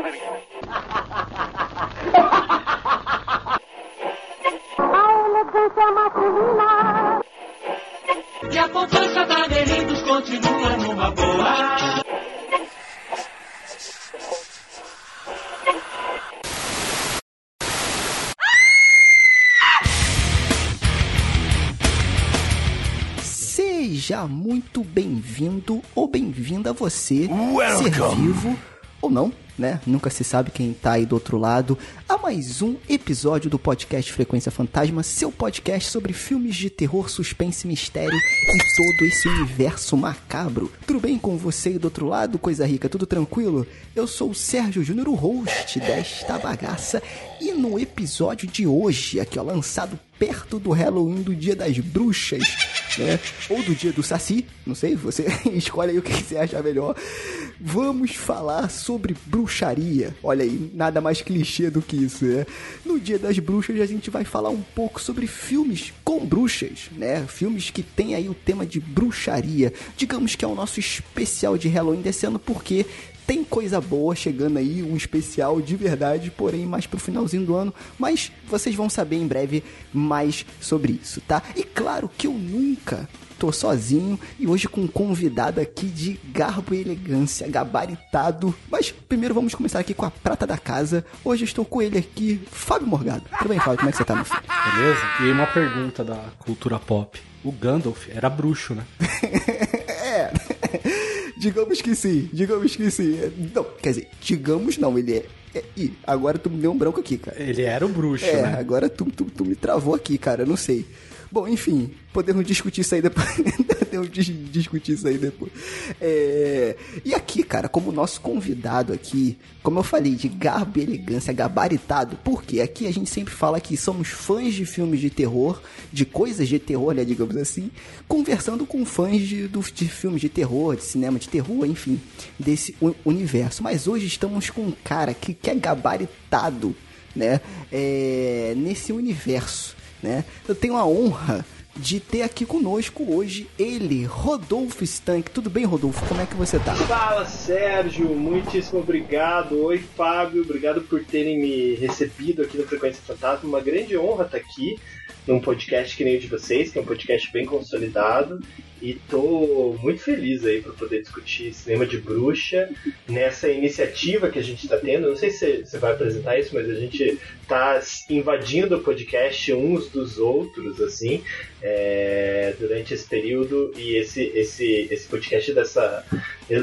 A elegância masculina. E a poupança da Delitos continua numa boa. Seja muito bem-vindo ou bem-vinda você, Welcome. ser vivo ou não, né? Nunca se sabe quem tá aí do outro lado, a mais um episódio do podcast Frequência Fantasma, seu podcast sobre filmes de terror, suspense, mistério e todo esse universo macabro. Tudo bem com você aí do outro lado, coisa rica? Tudo tranquilo? Eu sou o Sérgio Júnior, o host desta bagaça, e no episódio de hoje, aqui ó, lançado perto do Halloween do Dia das Bruxas, né? Ou do Dia do Saci, não sei, você escolhe aí o que você acha melhor. Vamos falar sobre bruxaria. Olha aí, nada mais clichê do que isso, né? No Dia das Bruxas a gente vai falar um pouco sobre filmes com bruxas, né? Filmes que tem aí o tema de bruxaria. Digamos que é o nosso especial de Halloween desse ano porque tem coisa boa chegando aí, um especial de verdade, porém mais pro finalzinho do ano, mas vocês vão saber em breve mais sobre isso, tá? E claro que eu nunca tô sozinho e hoje com um convidado aqui de garbo e elegância, gabaritado. Mas primeiro vamos começar aqui com a prata da casa. Hoje eu estou com ele aqui, Fábio Morgado. Tudo bem, Fábio? Como é que você tá, meu filho? Beleza? E aí uma pergunta da cultura pop. O Gandalf era bruxo, né? É. digamos que sim, digamos que sim. Não, quer dizer, digamos não, ele é. é ih, agora tu me deu um branco aqui, cara. Ele era o bruxo, É, né? agora tu, tu, tu me travou aqui, cara, eu não sei. Bom, enfim, podemos discutir isso aí depois. podemos dis- discutir isso aí depois. É, E aqui, cara, como nosso convidado aqui, como eu falei, de garbo e elegância, gabaritado, porque aqui a gente sempre fala que somos fãs de filmes de terror, de coisas de terror, né, digamos assim, conversando com fãs de, de filmes de terror, de cinema de terror, enfim, desse universo. Mas hoje estamos com um cara que, que é gabaritado, né, é, nesse universo, né? Eu tenho a honra de ter aqui conosco hoje ele, Rodolfo Stank. Tudo bem, Rodolfo? Como é que você tá? Fala Sérgio, muitíssimo obrigado. Oi Fábio, obrigado por terem me recebido aqui no Frequência Fantasma. Uma grande honra estar aqui num podcast que nem o de vocês, que é um podcast bem consolidado. E tô muito feliz aí por poder discutir cinema de bruxa nessa iniciativa que a gente está tendo. Não sei se você vai apresentar isso, mas a gente tá invadindo o podcast uns dos outros, assim, é, durante esse período. E esse, esse, esse podcast dessa.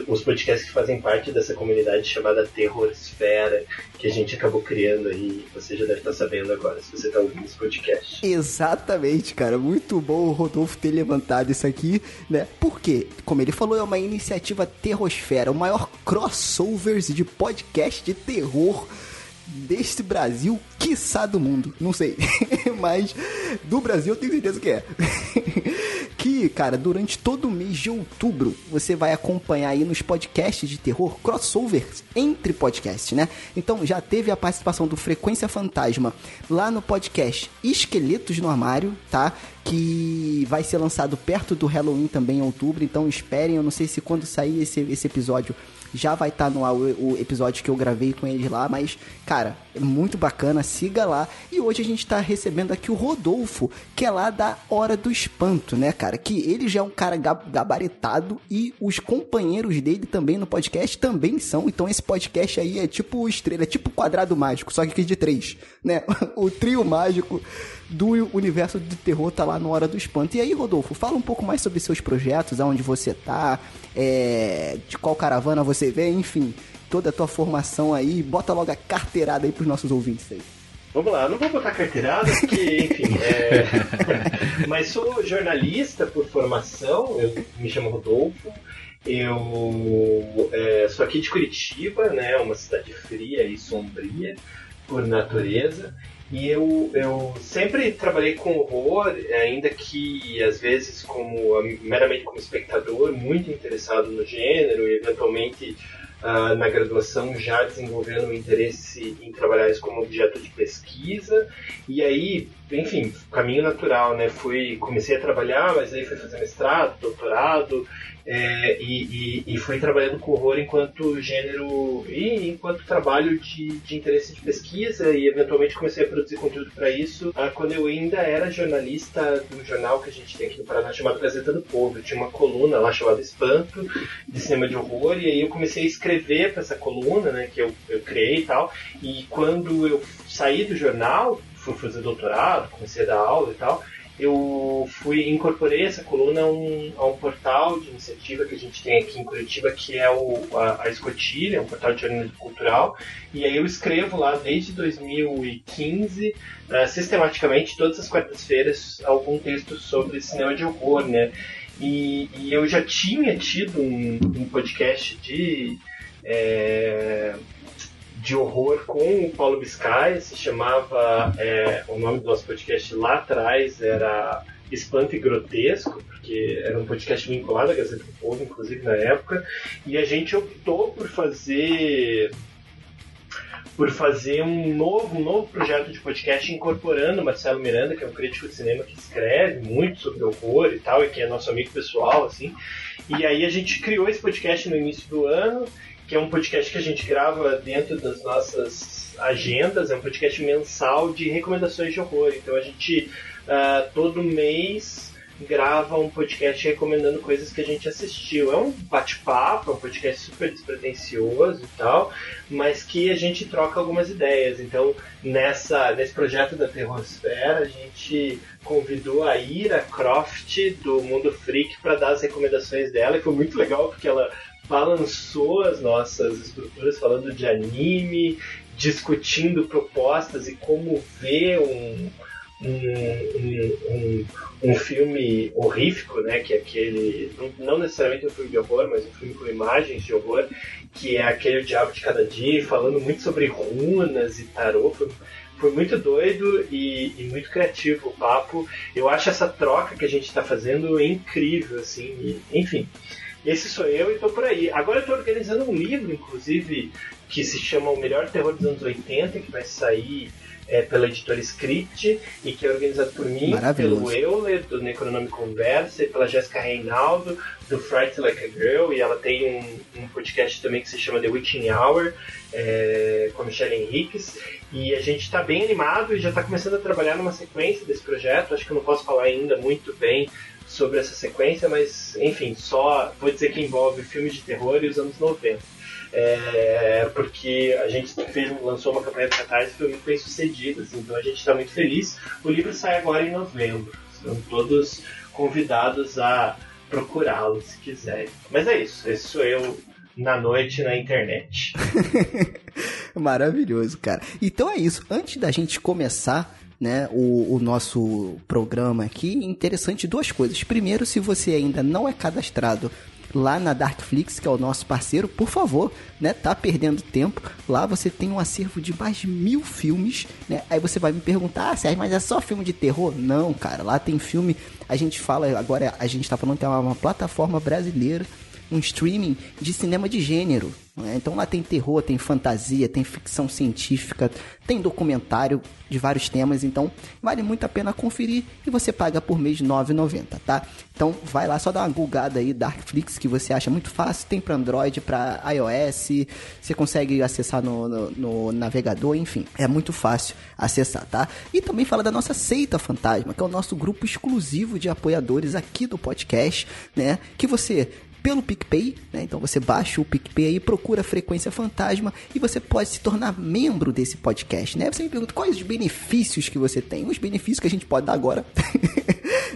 Os podcasts que fazem parte dessa comunidade chamada Terrorsfera, que a gente acabou criando aí. Você já deve estar sabendo agora, se você está ouvindo esse podcast. Exatamente, cara. Muito bom o Rodolfo ter levantado isso aqui, né? Porque, como ele falou, é uma iniciativa Terrosfera, o maior crossovers de podcast de terror deste Brasil, quiçá do mundo. Não sei. Mas do Brasil eu tenho certeza que é. que, cara, durante todo o mês de outubro você vai acompanhar aí nos podcasts de terror crossovers entre podcasts, né? Então já teve a participação do Frequência Fantasma lá no podcast Esqueletos no Armário, tá? Que vai ser lançado perto do Halloween também em outubro, então esperem. Eu não sei se quando sair esse, esse episódio já vai estar no ar o, o episódio que eu gravei com eles lá, mas, cara, é muito bacana, siga lá. E hoje a gente tá recebendo aqui o Rodolfo, que é lá da Hora do Espanto, né, cara? Que ele já é um cara ga- gabaritado e os companheiros dele também no podcast também são. Então esse podcast aí é tipo estrela, é tipo quadrado mágico, só que de três, né? O trio mágico do universo de terror tá lá no Hora do Espanto. E aí, Rodolfo, fala um pouco mais sobre seus projetos, aonde você tá, é, de qual caravana você vem, enfim, toda a tua formação aí. Bota logo a carteirada aí pros nossos ouvintes aí. Vamos lá, não vou botar carteirada, porque, enfim, é... mas sou jornalista por formação, eu me chamo Rodolfo, eu é, sou aqui de Curitiba, né, uma cidade fria e sombria por natureza, e eu, eu sempre trabalhei com horror, ainda que às vezes como meramente como espectador, muito interessado no gênero, e eventualmente ah, na graduação já desenvolvendo um interesse em trabalhar isso como objeto de pesquisa. E aí, enfim, caminho natural, né? Fui, comecei a trabalhar, mas aí fui fazer mestrado, doutorado, é, e, e, e, fui trabalhando com horror enquanto gênero e enquanto trabalho de, de interesse de pesquisa e eventualmente comecei a produzir conteúdo para isso ah, quando eu ainda era jornalista do jornal que a gente tem aqui no Paraná chamado Gazeta do Povo. Eu tinha uma coluna lá chamada Espanto, de cinema de horror, e aí eu comecei a escrever para essa coluna, né, que eu, eu criei e tal, e quando eu saí do jornal, fui fazer doutorado, comecei a dar aula e tal, eu fui incorporei essa coluna a um, a um, portal de iniciativa que a gente tem aqui em Curitiba, que é o, a, a Escotilha, é um portal de jornalismo cultural, e aí eu escrevo lá desde 2015, uh, eh, sistematicamente, todas as quartas-feiras, algum texto sobre cinema de horror, né? E, e eu já tinha tido um, um podcast de... É, de horror com o Paulo Biscay, se chamava, é, o nome do nosso podcast lá atrás era Espanto e Grotesco, porque era um podcast vinculado à Gazeta do Povo, inclusive na época, e a gente optou por fazer por fazer um novo, um novo projeto de podcast incorporando Marcelo Miranda, que é um crítico de cinema que escreve muito sobre horror e tal, e que é nosso amigo pessoal, assim. E aí a gente criou esse podcast no início do ano, que é um podcast que a gente grava dentro das nossas agendas, é um podcast mensal de recomendações de horror. Então a gente uh, todo mês grava um podcast recomendando coisas que a gente assistiu. É um bate-papo, é um podcast super despretensioso e tal, mas que a gente troca algumas ideias. Então, nessa, nesse projeto da Terrosfera, a gente convidou a Ira Croft do Mundo Freak para dar as recomendações dela, e foi muito legal porque ela balançou as nossas estruturas falando de anime, discutindo propostas e como ver um, um, um, um, filme horrífico, né, que é aquele, não necessariamente um filme de horror, mas um filme com imagens de horror, que é aquele Diabo de Cada Dia, falando muito sobre runas e tarô, foi, foi muito doido e, e, muito criativo o papo. Eu acho essa troca que a gente está fazendo incrível, assim, e, enfim. Esse sou eu e tô por aí. Agora eu tô organizando um livro, inclusive, que se chama O Melhor Terror dos Anos 80, que vai sair é, pela editora Script e que é organizado por mim, pelo Euler, do Necronome Conversa, e pela Jéssica Reinaldo, do Fright Like a Girl, e ela tem um, um podcast também que se chama The Witching Hour, é, com a Michelle Henriques, e a gente está bem animado e já está começando a trabalhar numa sequência desse projeto, acho que eu não posso falar ainda muito bem sobre essa sequência, mas enfim, só vou dizer que envolve filmes de terror e os anos 90. É, porque a gente fez, lançou uma campanha de catarse e foi muito bem sucedida, assim, então a gente está muito feliz. O livro sai agora em novembro, estão todos convidados a procurá-lo se quiserem. Mas é isso, esse sou eu na noite na internet. Maravilhoso, cara. Então é isso. Antes da gente começar né, o, o, nosso programa aqui, interessante duas coisas. Primeiro, se você ainda não é cadastrado lá na Darkflix, que é o nosso parceiro, por favor, né, tá perdendo tempo. Lá você tem um acervo de mais mil filmes, né? Aí você vai me perguntar, ah, Sérgio, mas é só filme de terror? Não, cara, lá tem filme. A gente fala, agora a gente tá falando que é uma, uma plataforma brasileira, um streaming de cinema de gênero. Né? Então lá tem terror, tem fantasia, tem ficção científica, tem documentário de vários temas, então vale muito a pena conferir e você paga por mês R$ 9,90, tá? Então vai lá, só dá uma googada aí, Darkflix, que você acha muito fácil, tem para Android, para iOS, você consegue acessar no, no, no, navegador, enfim, é muito fácil acessar, tá? E também fala da nossa Seita Fantasma, que é o nosso grupo exclusivo de apoiadores aqui do podcast, né? Que você pelo PicPay, né? Então você baixa o PicPay aí, procura Frequência Fantasma e você pode se tornar membro desse podcast, né? Você me pergunta quais os benefícios que você tem. Os benefícios que a gente pode dar agora,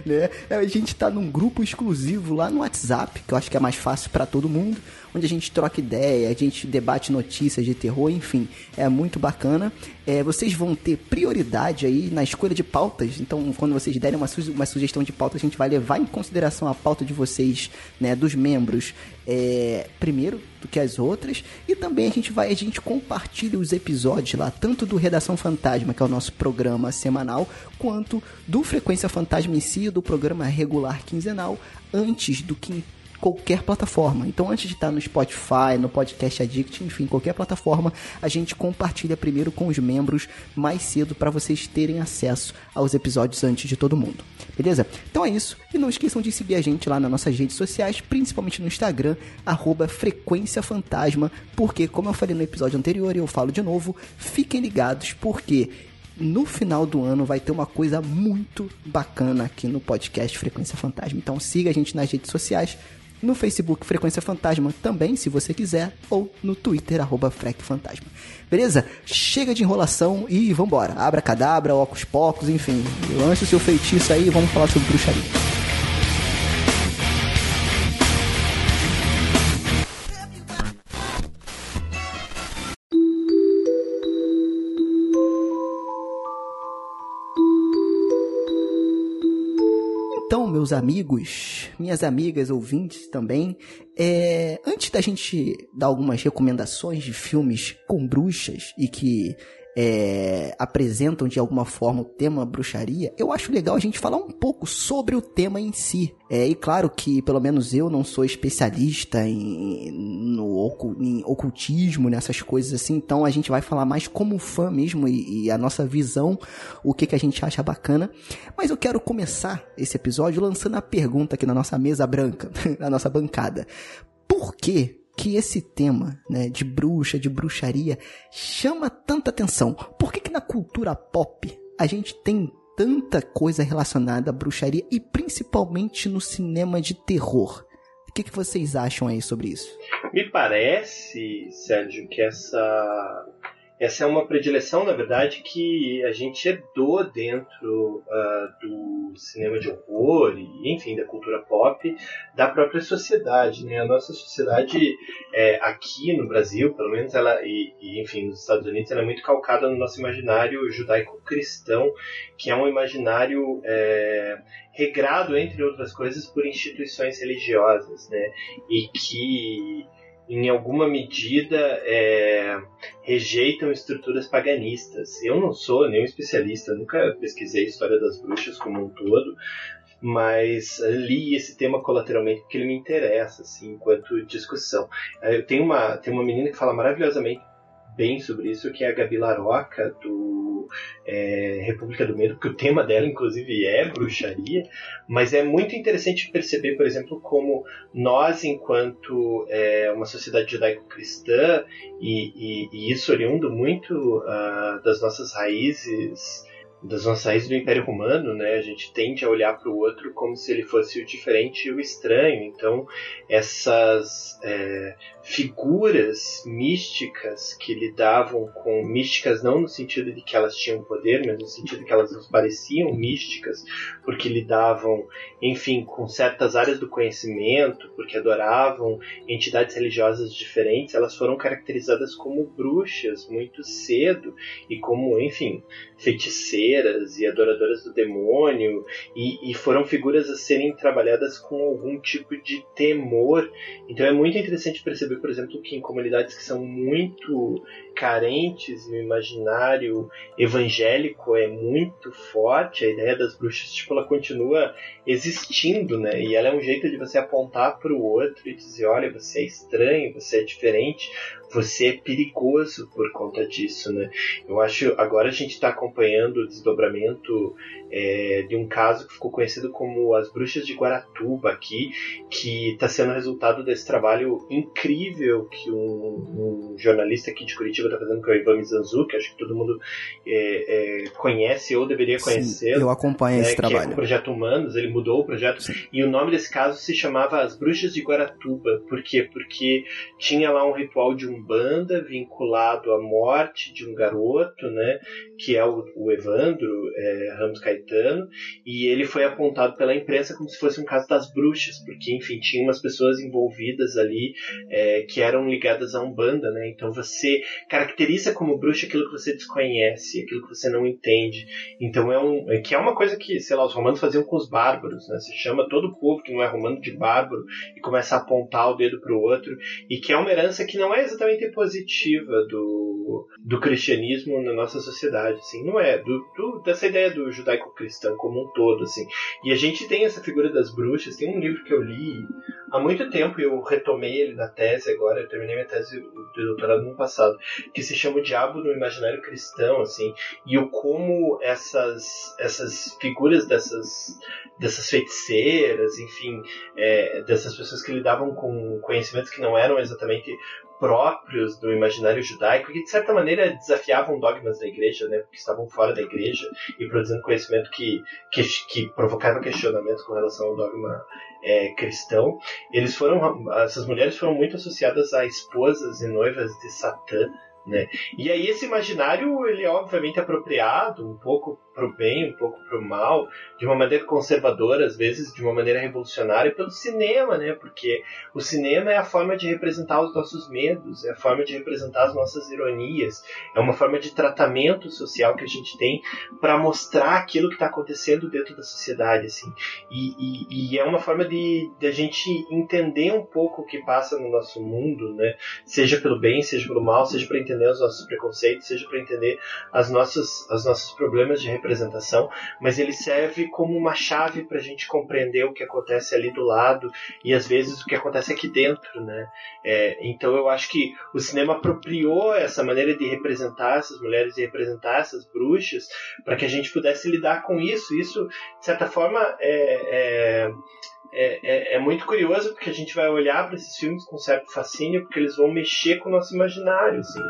né? A gente tá num grupo exclusivo lá no WhatsApp, que eu acho que é mais fácil para todo mundo onde a gente troca ideia, a gente debate notícias de terror, enfim, é muito bacana. É, vocês vão ter prioridade aí na escolha de pautas, então quando vocês derem uma, su uma sugestão de pauta, a gente vai levar em consideração a pauta de vocês, né, dos membros, é, primeiro do que as outras, e também a gente vai, a gente compartilha os episódios lá, tanto do Redação Fantasma, que é o nosso programa semanal, quanto do Frequência Fantasma em si, do programa regular quinzenal, antes do que qualquer plataforma. Então, antes de estar no Spotify, no Podcast Addict, enfim, qualquer plataforma, a gente compartilha primeiro com os membros mais cedo para vocês terem acesso aos episódios antes de todo mundo. Beleza? Então é isso. E não esqueçam de seguir a gente lá nas nossas redes sociais, principalmente no Instagram, arroba Frequência Fantasma, porque, como eu falei no episódio anterior e eu falo de novo, fiquem ligados, porque no final do ano vai ter uma coisa muito bacana aqui no podcast Frequência Fantasma. Então siga a gente nas redes sociais, no Facebook Frequência Fantasma também, se você quiser, ou no Twitter, arroba. Beleza? Chega de enrolação e vambora. Abra cadabra, óculos pocos, enfim. Lance o seu feitiço aí e vamos falar sobre bruxaria. Meus amigos, minhas amigas ouvintes também, é, antes da gente dar algumas recomendações de filmes com bruxas e que é, apresentam de alguma forma o tema bruxaria, eu acho legal a gente falar um pouco sobre o tema em si. É, e claro que, pelo menos eu não sou especialista em, no em ocultismo, nessas coisas assim, então a gente vai falar mais como fã mesmo e, e a nossa visão, o que, que a gente acha bacana. Mas eu quero começar esse episódio lançando a pergunta aqui na nossa mesa branca, na nossa bancada. Por que que esse tema, né, de bruxa, de bruxaria, chama tanta atenção? Por que, que na cultura pop a gente tem tanta coisa relacionada à bruxaria e principalmente no cinema de terror? O que, que vocês acham aí sobre isso? Me parece, Sérgio, que essa essa é uma predileção, na verdade, que a gente herdou dentro uh, do cinema de horror e, enfim, da cultura pop da própria sociedade. Né? A nossa sociedade é, aqui no Brasil, pelo menos, ela e, e, enfim, nos Estados Unidos, ela é muito calcada no nosso imaginário judaico-cristão, que é um imaginário é, regrado, entre outras coisas, por instituições religiosas, né? E que em alguma medida, é, rejeitam estruturas paganistas. Eu não sou nenhum especialista, nunca pesquisei a história das bruxas como um todo, mas li esse tema colateralmente porque ele me interessa, assim, enquanto discussão. Eu tenho uma, tem uma menina que fala maravilhosamente bem sobre isso, que é a Gabi Laroca, do é, República do Medo, porque o tema dela, inclusive, é bruxaria, mas é muito interessante perceber, por exemplo, como nós, enquanto é, uma sociedade judaico-cristã, e, e, e, isso oriundo muito uh, das nossas raízes das nossas raízes do Império Romano, né, a gente tende a olhar para o outro como se ele fosse o diferente e o estranho. Então, essas é, figuras místicas que lidavam com místicas não no sentido de que elas tinham poder, mas no sentido de que elas nos pareciam místicas, porque lidavam, enfim, com certas áreas do conhecimento, porque adoravam entidades religiosas diferentes, elas foram caracterizadas como bruxas muito cedo e como, enfim, feiticeiras e adoradoras do demônio e, e foram figuras a serem trabalhadas com algum tipo de temor. Então é muito interessante perceber, por exemplo, que em comunidades que são muito carentes no imaginário evangélico é muito forte, a ideia das bruxas tipo, ela continua existindo, né? E ela é um jeito de você apontar para o outro e dizer, olha, você é estranho, você é diferente, você é perigoso por conta disso, né? Eu acho agora a gente está acompanhando o desdobramento é, de um caso que ficou conhecido como as bruxas de Guaratuba aqui, que está sendo resultado desse trabalho incrível que um, um jornalista aqui de Curitiba está fazendo, que é o Ivan que acho que todo mundo é, é, conhece ou deveria conhecer. eu acompanho né, esse trabalho. Que é o Projeto Humanos, ele mudou o projeto, Sim. e o nome desse caso se chamava As Bruxas de Guaratuba. Por quê? Porque tinha lá um ritual de umbanda vinculado à morte de um garoto, né, que é o, o Evandro é, Ramos Caetano, e ele foi apontado pela imprensa como se fosse um caso das bruxas, porque, enfim, tinha umas pessoas envolvidas ali é, que eram ligadas à Umbanda, né? Então você caracteriza como bruxa aquilo que você desconhece, aquilo que você não entende. Então é um. É, que é uma coisa que, sei lá, os romanos faziam com os bárbaros, né? Você chama todo o povo que não é romano de bárbaro e começa a apontar o dedo para o outro, e que é uma herança que não é exatamente positiva do, do cristianismo na nossa sociedade, assim, não é do, do, dessa ideia do judaico-cristão como um todo, assim. E a gente tem essa figura das bruxas, tem um livro que eu li há muito tempo e eu retomei ele na tese agora, eu terminei minha tese de doutorado no ano passado, que se chama O Diabo no Imaginário Cristão, assim, e o como essas essas figuras dessas dessas feiticeiras, enfim, é, dessas pessoas que lidavam com conhecimentos que não eram exatamente próprios do imaginário judaico, que de certa maneira desafiavam dogmas da igreja, né, porque estavam fora da igreja e produzindo conhecimento que, que, que provocava questionamentos com relação ao dogma é, cristão. Eles foram, essas mulheres foram muito associadas a esposas e noivas de Satã, né? E aí esse imaginário ele é obviamente apropriado um pouco para o bem, um pouco para o mal, de uma maneira conservadora, às vezes de uma maneira revolucionária, pelo cinema, né? Porque o cinema é a forma de representar os nossos medos, é a forma de representar as nossas ironias, é uma forma de tratamento social que a gente tem para mostrar aquilo que está acontecendo dentro da sociedade, assim. E, e, e, é uma forma de, de a gente entender um pouco o que passa no nosso mundo, né? Seja pelo bem, seja pelo mal, seja para entender os nossos preconceitos, seja para entender as nossas, as nossos problemas de representação, mas ele serve como uma chave para a gente compreender o que acontece ali do lado e às vezes o que acontece aqui dentro, né? É, então eu acho que o cinema apropriou essa maneira de representar essas mulheres e representar essas bruxas para que a gente pudesse lidar com isso. Isso, de certa forma, é, é é, é, é, muito curioso porque a gente vai olhar para esses filmes com certo fascínio, porque eles vão mexer com o nosso imaginário, assim.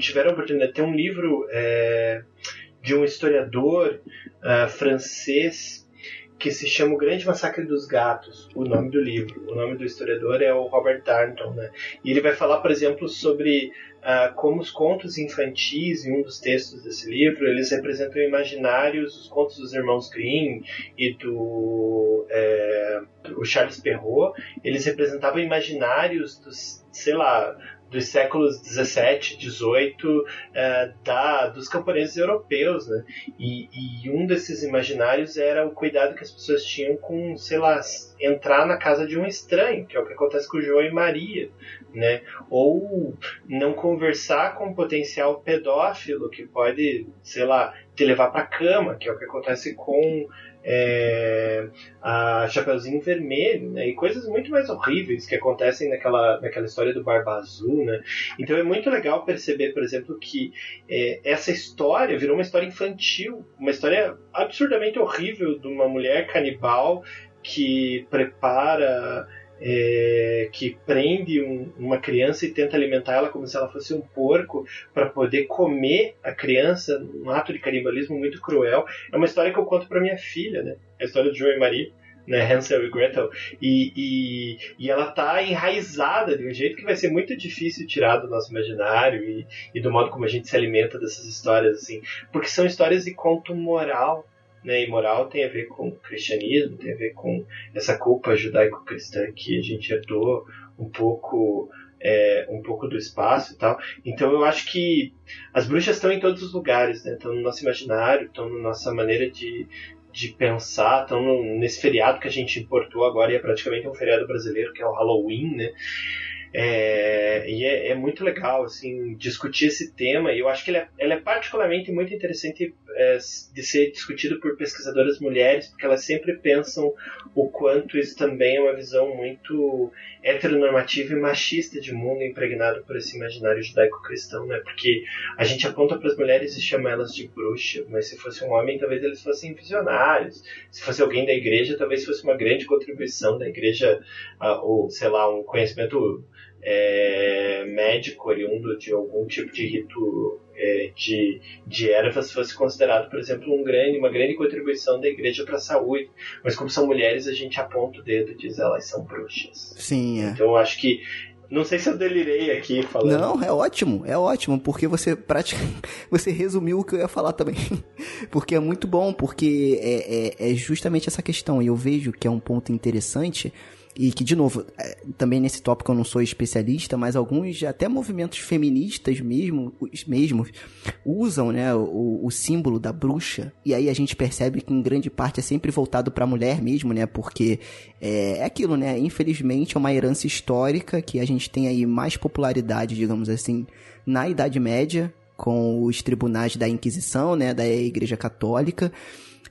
Tiveram a oportunidade de ter um livro é, de um historiador uh, francês que se chama O Grande Massacre dos Gatos, o nome do livro. O nome do historiador é o Robert Darnton, né? E ele vai falar, por exemplo, sobre uh, como os contos infantis, em um dos textos desse livro, eles representam imaginários, os contos dos irmãos Grimm e do é, o Charles Perrault, eles representavam imaginários dos, sei lá, dos séculos 17, 18, é, da, dos camponeses europeus, né? E, e, um desses imaginários era o cuidado que as pessoas tinham com, sei lá, entrar na casa de um estranho, que é o que acontece com João e Maria, né? Ou não conversar com um potencial pedófilo que pode, sei lá, te levar para cama, que é o que acontece com é, a Chapeuzinho Vermelho, né? E coisas muito mais horríveis que acontecem naquela, naquela história do Barba Azul, né? Então é muito legal perceber, por exemplo, que é, essa história virou uma história infantil, uma história absurdamente horrível de uma mulher canibal que prepara é, que prende um, uma criança e tenta alimentar ela como se ela fosse um porco para poder comer a criança, um ato de canibalismo muito cruel. É uma história que eu conto para minha filha, né? É a história de João e Maria. Né, Hansel e Gretel, e, e, e, ela tá enraizada de um jeito que vai ser muito difícil tirar do nosso imaginário e, e do modo como a gente se alimenta dessas histórias, assim, porque são histórias de conto moral, né, e moral tem a ver com o cristianismo, tem a ver com essa culpa judaico-cristã que a gente herdou um pouco é, um pouco do espaço e tal. Então eu acho que as bruxas estão em todos os lugares, né? Estão no nosso imaginário, estão na nossa maneira de, de pensar, estão nesse feriado que a gente importou agora e é praticamente um feriado brasileiro que é o Halloween, né? É, e é, é, muito legal assim discutir esse tema e eu acho que ele é, ele é particularmente muito interessante é, de ser discutido por pesquisadoras mulheres porque elas sempre pensam o quanto isso também é uma visão muito heteronormativa e machista de mundo impregnado por esse imaginário judaico-cristão, né? Porque a gente aponta para as mulheres e chama elas de bruxa, mas se fosse um homem talvez eles fossem visionários, se fosse alguém da igreja talvez fosse uma grande contribuição da igreja uh, ou sei lá um conhecimento é, médico oriundo de algum tipo de rito é, de, de ervas fosse considerado, por exemplo, um grande, uma grande contribuição da igreja para a saúde. Mas como são mulheres, a gente aponta o dedo e diz elas são bruxas. Sim, é. Então eu acho que Não sei se eu delirei aqui falando. Não, é ótimo, é ótimo, porque você praticamente você resumiu o que eu ia falar também. porque é muito bom, porque é, é, é justamente essa questão, e eu vejo que é um ponto interessante. E que, de novo, é, também nesse tópico eu não sou especialista, mas alguns, até movimentos feministas mesmo, os mesmos, usam né, o, o símbolo da bruxa. E aí a gente percebe que em grande parte é sempre voltado para a mulher mesmo, né? Porque é, é aquilo, né? Infelizmente é uma herança histórica que a gente tem aí mais popularidade, digamos assim, na Idade Média, com os tribunais da Inquisição, né? Da Igreja Católica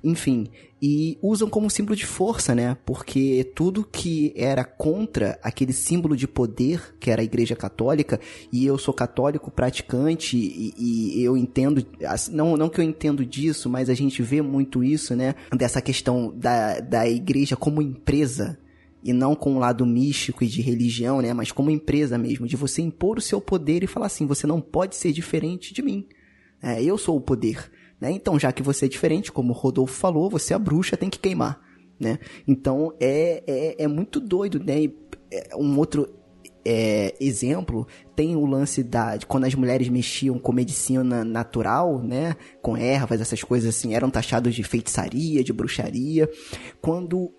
enfim, e usam como símbolo de força, né? Porque tudo que era contra aquele símbolo de poder que era a Igreja Católica, e eu sou católico praticante e, e eu entendo, não, não que eu entendo disso, mas a gente vê muito isso, né? Dessa questão da, da Igreja como empresa, e não com um lado místico e de religião, né? Mas como empresa mesmo, de você impor o seu poder e falar assim: você não pode ser diferente de mim. É, eu sou o poder. Né? Então, já que você é diferente, como o Rodolfo falou, você é a bruxa, tem que queimar. Né? Então, é, é, é muito doido. Né? É, um outro é, exemplo tem o lance da de quando as mulheres mexiam com medicina natural, né, com ervas, essas coisas assim, eram taxados de feitiçaria, de bruxaria. Quando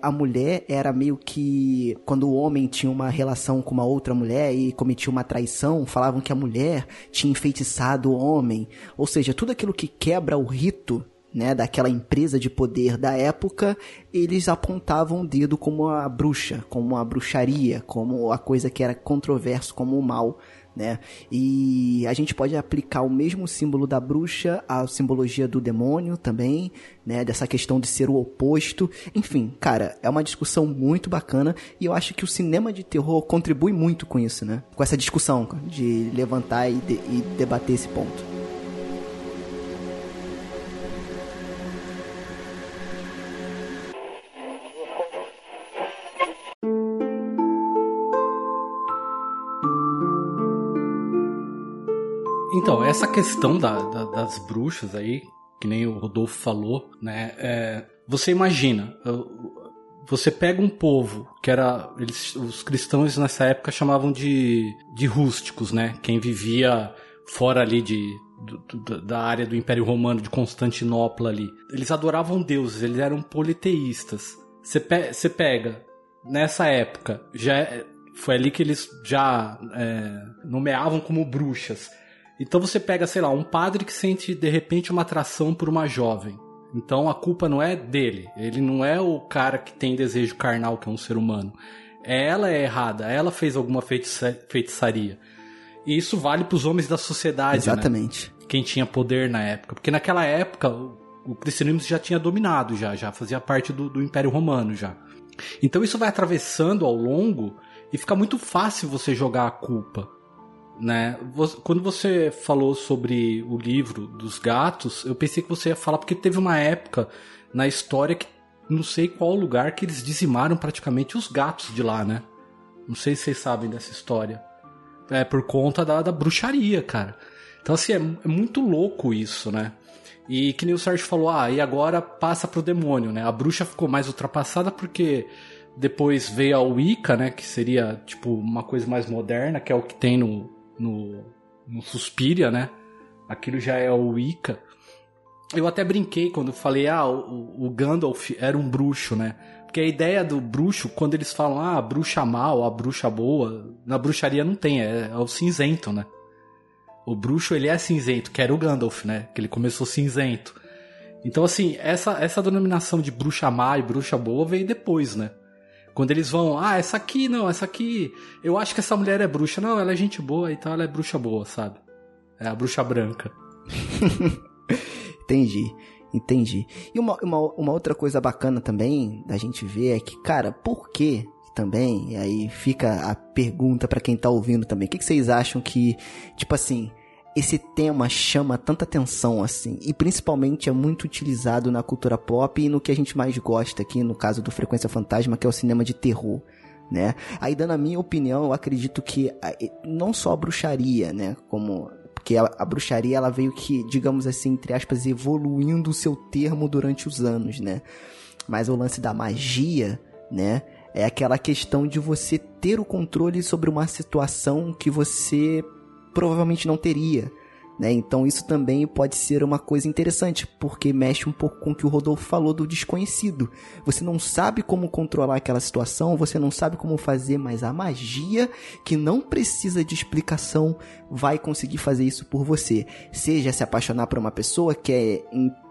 a mulher era meio que. Quando o homem tinha uma relação com uma outra mulher e cometia uma traição, falavam que a mulher tinha enfeitiçado o homem. Ou seja, tudo aquilo que quebra o rito né, daquela empresa de poder da época, eles apontavam o dedo como a bruxa, como a bruxaria, como a coisa que era controverso, como o mal né? E a gente pode aplicar o mesmo símbolo da bruxa à simbologia do demônio também, né? Dessa questão de ser o oposto. Enfim, cara, é uma discussão muito bacana e eu acho que o cinema de terror contribui muito com isso, né? Com essa discussão de levantar e, de, e debater esse ponto. Então, essa questão da, da, das bruxas aí, que nem o Rodolfo falou, né? É, você imagina, você pega um povo que era. Eles, os cristãos nessa época chamavam de, de rústicos, né? Quem vivia fora ali de, da área do Império Romano, de Constantinopla ali. Eles adoravam deuses, eles eram politeístas. Você pe pega, nessa época, já é, foi ali que eles já é, nomeavam como bruxas. Então você pega, sei lá, um padre que sente de repente uma atração por uma jovem. Então a culpa não é dele. Ele não é o cara que tem desejo carnal, que é um ser humano. Ela é errada. Ela fez alguma feitiça feitiçaria. E isso vale para os homens da sociedade. Né? Exatamente. Né? Quem tinha poder na época. Porque naquela época o cristianismo já tinha dominado, já, já fazia parte do, do Império Romano já. Então isso vai atravessando ao longo e fica muito fácil você jogar a culpa né? Quando você falou sobre o livro dos gatos, eu pensei que você ia falar porque teve uma época na história que não sei qual lugar que eles dizimaram praticamente os gatos de lá, né? Não sei se vocês sabem dessa história. É por conta da, da bruxaria, cara. Então, assim, é, é, muito louco isso, né? E que nem o Sérgio falou, ah, e agora passa pro demônio, né? A bruxa ficou mais ultrapassada porque depois veio a Wicca, né? Que seria, tipo, uma coisa mais moderna, que é o que tem no, no, no Suspiria, né? Aquilo já é o Wicca. Eu até brinquei quando falei, ah, o, o Gandalf era um bruxo, né? Porque a ideia do bruxo, quando eles falam, ah, a bruxa mal, a bruxa boa, na bruxaria não tem, é, é o cinzento, né? O bruxo, ele é cinzento, que era o Gandalf, né? Que ele começou cinzento. Então, assim, essa, essa denominação de bruxa má e bruxa boa veio depois, né? Quando eles vão, ah, essa aqui não, essa aqui, eu acho que essa mulher é bruxa. Não, ela é gente boa, então ela é bruxa boa, sabe? É a bruxa branca. entendi, entendi. E uma, uma, uma outra coisa bacana também da gente ver é que, cara, por que também, e aí fica a pergunta para quem tá ouvindo também, o que, que vocês acham que, tipo assim, esse tema chama tanta atenção assim, e principalmente é muito utilizado na cultura pop e no que a gente mais gosta aqui, no caso do Frequência Fantasma, que é o cinema de terror. Né? Aí, dando a minha opinião, eu acredito que não só a bruxaria, né? Como porque a, a, bruxaria ela veio que, digamos assim, entre aspas, evoluindo o seu termo durante os anos, né? Mas o lance da magia, né? É aquela questão de você ter o controle sobre uma situação que você provavelmente não teria. Né? Então isso também pode ser uma coisa interessante, porque mexe um pouco com o que o Rodolfo falou do desconhecido. Você não sabe como controlar aquela situação, você não sabe como fazer, mas a magia, que não precisa de explicação, vai conseguir fazer isso por você. Seja se apaixonar por uma pessoa que é,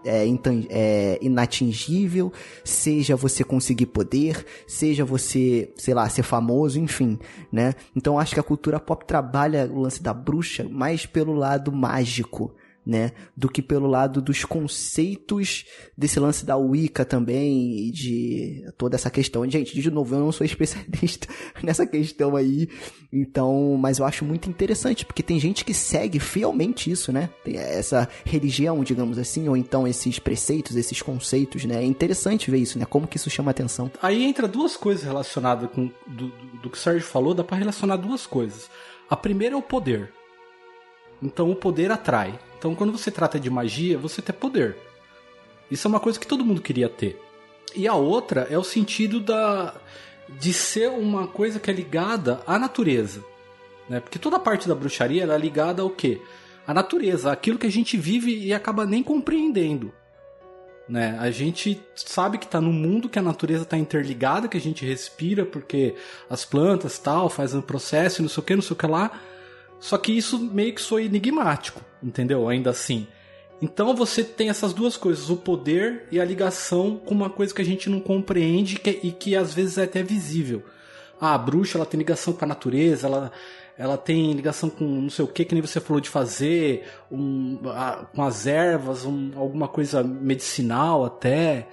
é, é inatingível, seja você conseguir poder, seja você, sei lá, ser famoso, enfim, né? Então acho que a cultura pop trabalha o lance da bruxa mais pelo lado mágico, né, do que pelo lado dos conceitos desse lance da Wicca também e de toda essa questão. Gente, de novo, eu não sou especialista nessa questão aí, então, mas eu acho muito interessante, porque tem gente que segue fielmente isso, né? Tem essa religião, digamos assim, ou então esses preceitos, esses conceitos, né? É interessante ver isso, né? Como que isso chama atenção. Aí entra duas coisas relacionadas com do, do, que o Sérgio falou, dá para relacionar duas coisas. A primeira é o poder. Então o poder atrai. Então quando você trata de magia, você tem poder. Isso é uma coisa que todo mundo queria ter. E a outra é o sentido da de ser uma coisa que é ligada à natureza, né? Porque toda parte da bruxaria é ligada ao quê? À natureza, aquilo que a gente vive e acaba nem compreendendo. Né? A gente sabe que está no mundo que a natureza está interligada, que a gente respira porque as plantas tal fazem um processo, não sei o que, não sei o que lá. Só que isso meio que soa enigmático, entendeu? Ainda assim. Então você tem essas duas coisas, o poder e a ligação com uma coisa que a gente não compreende que, e que às vezes é até visível. Ah, a bruxa ela tem ligação com a natureza, ela, ela tem ligação com não sei o que, que nem você falou de fazer, um, a, com as ervas, um, alguma coisa medicinal até.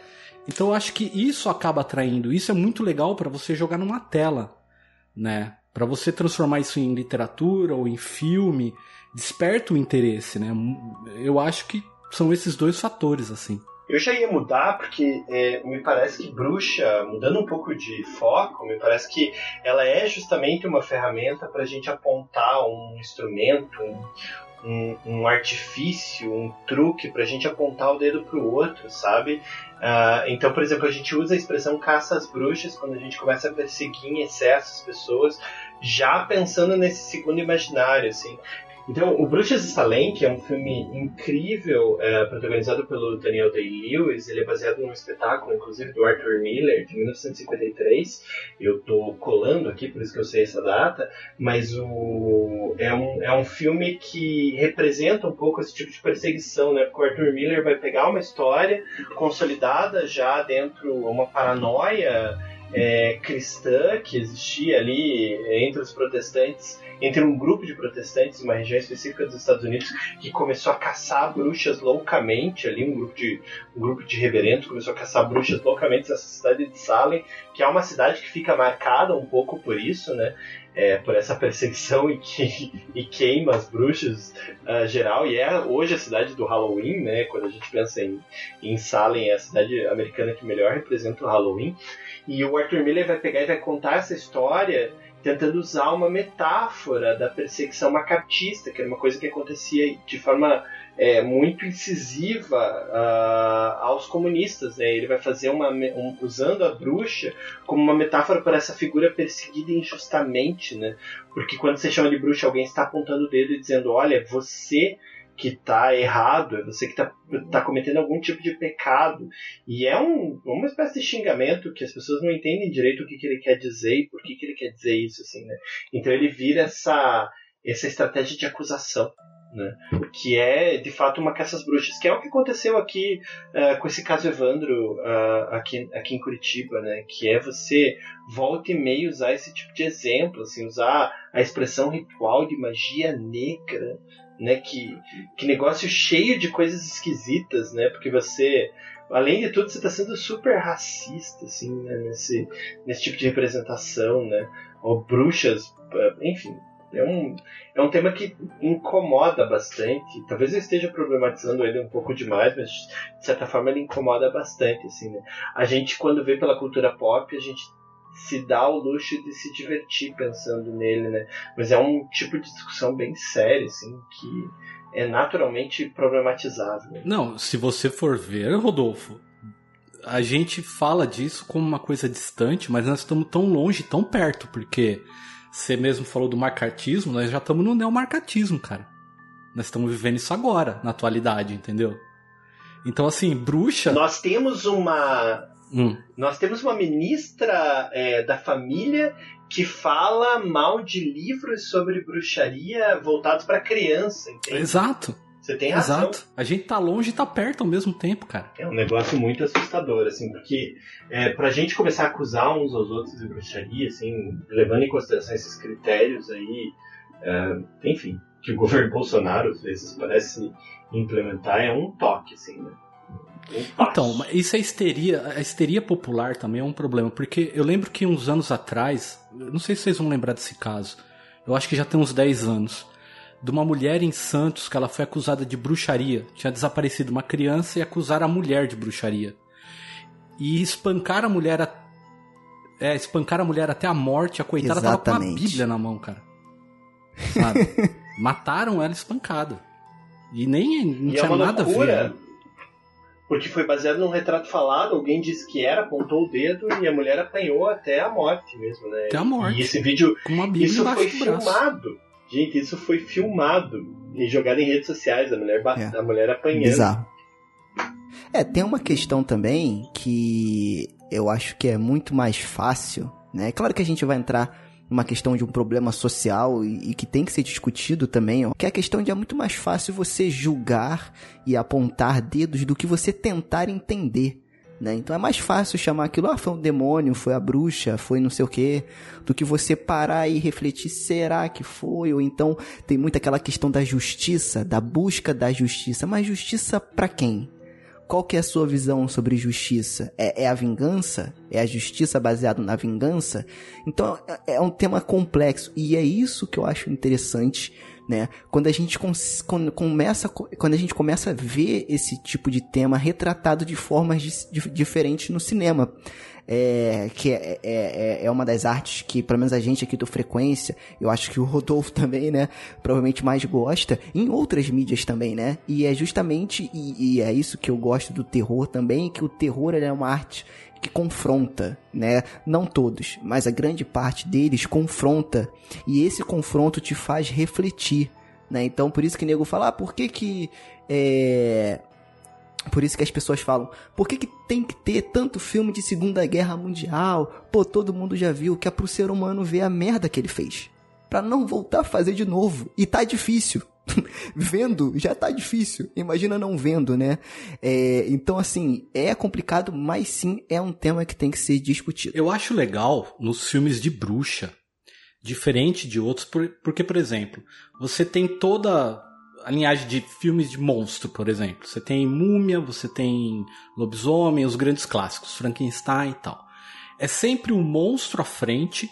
Então eu acho que isso acaba atraindo. Isso é muito legal para você jogar numa tela, né? Para você transformar isso em literatura ou em filme, desperta o interesse, né? Eu acho que são esses dois fatores, assim. Eu já ia mudar porque é, me parece que bruxa, mudando um pouco de foco, me parece que ela é justamente uma ferramenta para a gente apontar um instrumento, um, um, um artifício, um truque para a gente apontar o dedo para o outro, sabe? Uh, então, por exemplo, a gente usa a expressão caça às bruxas quando a gente começa a perseguir em excesso as pessoas, já pensando nesse segundo imaginário, assim. Então, o Bruxas Salem, que é um filme incrível, é, protagonizado pelo Daniel Day-Lewis, ele é baseado num espetáculo, inclusive, do Arthur Miller, de 1953. Eu tô colando aqui, por isso que eu sei essa data, mas o, é, um, é um filme que representa um pouco esse tipo de perseguição, né? Porque o Arthur Miller vai pegar uma história consolidada já dentro, uma paranoia é, cristã que existia ali entre os protestantes entre um grupo de protestantes, uma região específica dos Estados Unidos, que começou a caçar bruxas loucamente ali, um grupo de, um grupo de reverendos começou a caçar bruxas loucamente nessa cidade de Salem, que é uma cidade que fica marcada um pouco por isso, né? É, por essa perseguição e, que, e queima as bruxas uh, geral, e é hoje a cidade do Halloween, né? Quando a gente pensa em, em Salem, é a cidade americana que melhor representa o Halloween. E o Arthur Miller vai pegar e vai contar essa história tentando usar uma metáfora da perseguição macartista, que era uma coisa que acontecia de forma é, muito incisiva uh, aos comunistas. Né? Ele vai fazer uma um, usando a bruxa como uma metáfora para essa figura perseguida injustamente, né? Porque quando você chama de bruxa, alguém está apontando o dedo e dizendo: olha, você que está errado, é você que está tá cometendo algum tipo de pecado. E é um, uma espécie de xingamento que as pessoas não entendem direito o que, que ele quer dizer e por que, que ele quer dizer isso. Assim, né? Então ele vira essa, essa estratégia de acusação. Né? Que é de fato uma caça às bruxas, que é o que aconteceu aqui uh, com esse caso Evandro uh, aqui, aqui em Curitiba, né? Que é você volta e meia usar esse tipo de exemplo, assim, usar a expressão ritual de magia negra né? Que, que negócio cheio de coisas esquisitas, né? Porque você, além de tudo, você está sendo super racista, assim, né? nesse, nesse tipo de representação, né? Ou bruxas, eh, enfim. É um, é um tema que incomoda bastante. Talvez eu esteja problematizando ele um pouco demais, mas de certa forma ele incomoda bastante, assim, né? A gente, quando vê pela cultura pop, a gente se dá o luxo de se divertir pensando nele, né? Mas é um tipo de discussão bem séria, assim, que é naturalmente problematizável. Não, se você for ver, Rodolfo, a gente fala disso como uma coisa distante, mas nós estamos tão longe, tão perto, porque você mesmo falou do marcatismo, nós já estamos no neomarcatismo, cara. Nós estamos vivendo isso agora, na atualidade, entendeu? Então, assim, bruxa. Nós temos uma. Hum, Nós temos uma ministra é, da família que fala mal de livros sobre bruxaria voltados para criança, entende? exato, Você tem razão. exato. A gente tá longe e tá perto ao mesmo tempo, cara. É um negócio muito assustador, assim, porque é, pra gente começar a acusar uns aos outros de bruxaria, assim, levando em consideração esses critérios aí, é, enfim, que o governo Bolsonaro às vezes parece implementar, é um toque, assim, né? Um. Então, isso é histeria. A histeria popular também é um problema, porque eu lembro que uns anos atrás, não sei se vocês vão lembrar desse caso, eu acho que já tem uns 10 anos, de uma mulher em Santos que ela foi acusada de bruxaria. Tinha desaparecido uma criança e acusaram a mulher de bruxaria. E espancaram a mulher. A... É, espancaram a mulher até a morte. A coitada tava com Exatamente. uma bíblia na mão, cara. Sabe? Mataram ela espancada. E nem não E é tinha uma nada a ver. loucura, porque foi baseado num retrato falado, alguém disse que era, apontou o dedo e a mulher apanhou até a morte mesmo, né? Até a morte. E esse vídeo, Com uma bíblia isso foi filmado. Gente, isso foi filmado e jogado em redes sociais, a mulher, É. a mulher apanhando. Bizarro. É, tem uma questão também que eu acho que é muito mais fácil, né? É claro que a gente vai entrar numa questão de um problema social e, e que tem que ser discutido também, ó, que é a questão de é muito mais fácil você julgar e apontar dedos do que você tentar entender. Né? Então é mais fácil chamar aquilo, ah, foi um demônio, foi a bruxa, foi não sei o quê, do que você parar e refletir, será que foi? Ou então tem muito aquela questão da justiça, da busca da justiça. Mas justiça pra quem? Qual que é a sua visão sobre justiça? É, é a vingança? É a justiça baseada na vingança? Então é- é um tema complexo e é isso que eu acho interessante, né? Quando a gente quando começa quando a gente começa a ver esse tipo de tema retratado de formas diferentes no cinema. É, que é, é, é- é uma das artes que, pelo menos a gente aqui do Frequência, eu acho que o Rodolfo também, né, provavelmente mais gosta, em outras mídias também, né? E é justamente, e, e é isso que eu gosto do terror também, que o terror é uma arte que confronta, né? Não todos, mas a grande parte deles confronta. E esse confronto te faz refletir, né? Então, por isso que o nego fala, ah, por que que... É... Por isso que as pessoas falam, por que, que tem que ter tanto filme de Segunda Guerra Mundial? Pô, todo mundo já viu que é pro ser humano ver a merda que ele fez. Pra não voltar a fazer de novo. E tá difícil. vendo, já tá difícil. Imagina não vendo, né? É, então, assim, é complicado, mas sim é um tema que tem que ser discutido. Eu acho legal nos filmes de bruxa, diferente de outros, por- porque, por exemplo, você tem toda a linhagem de filmes de monstro, por exemplo. Você tem Múmia, você tem Lobisomem, os grandes clássicos, Frankenstein e tal. É sempre um monstro à frente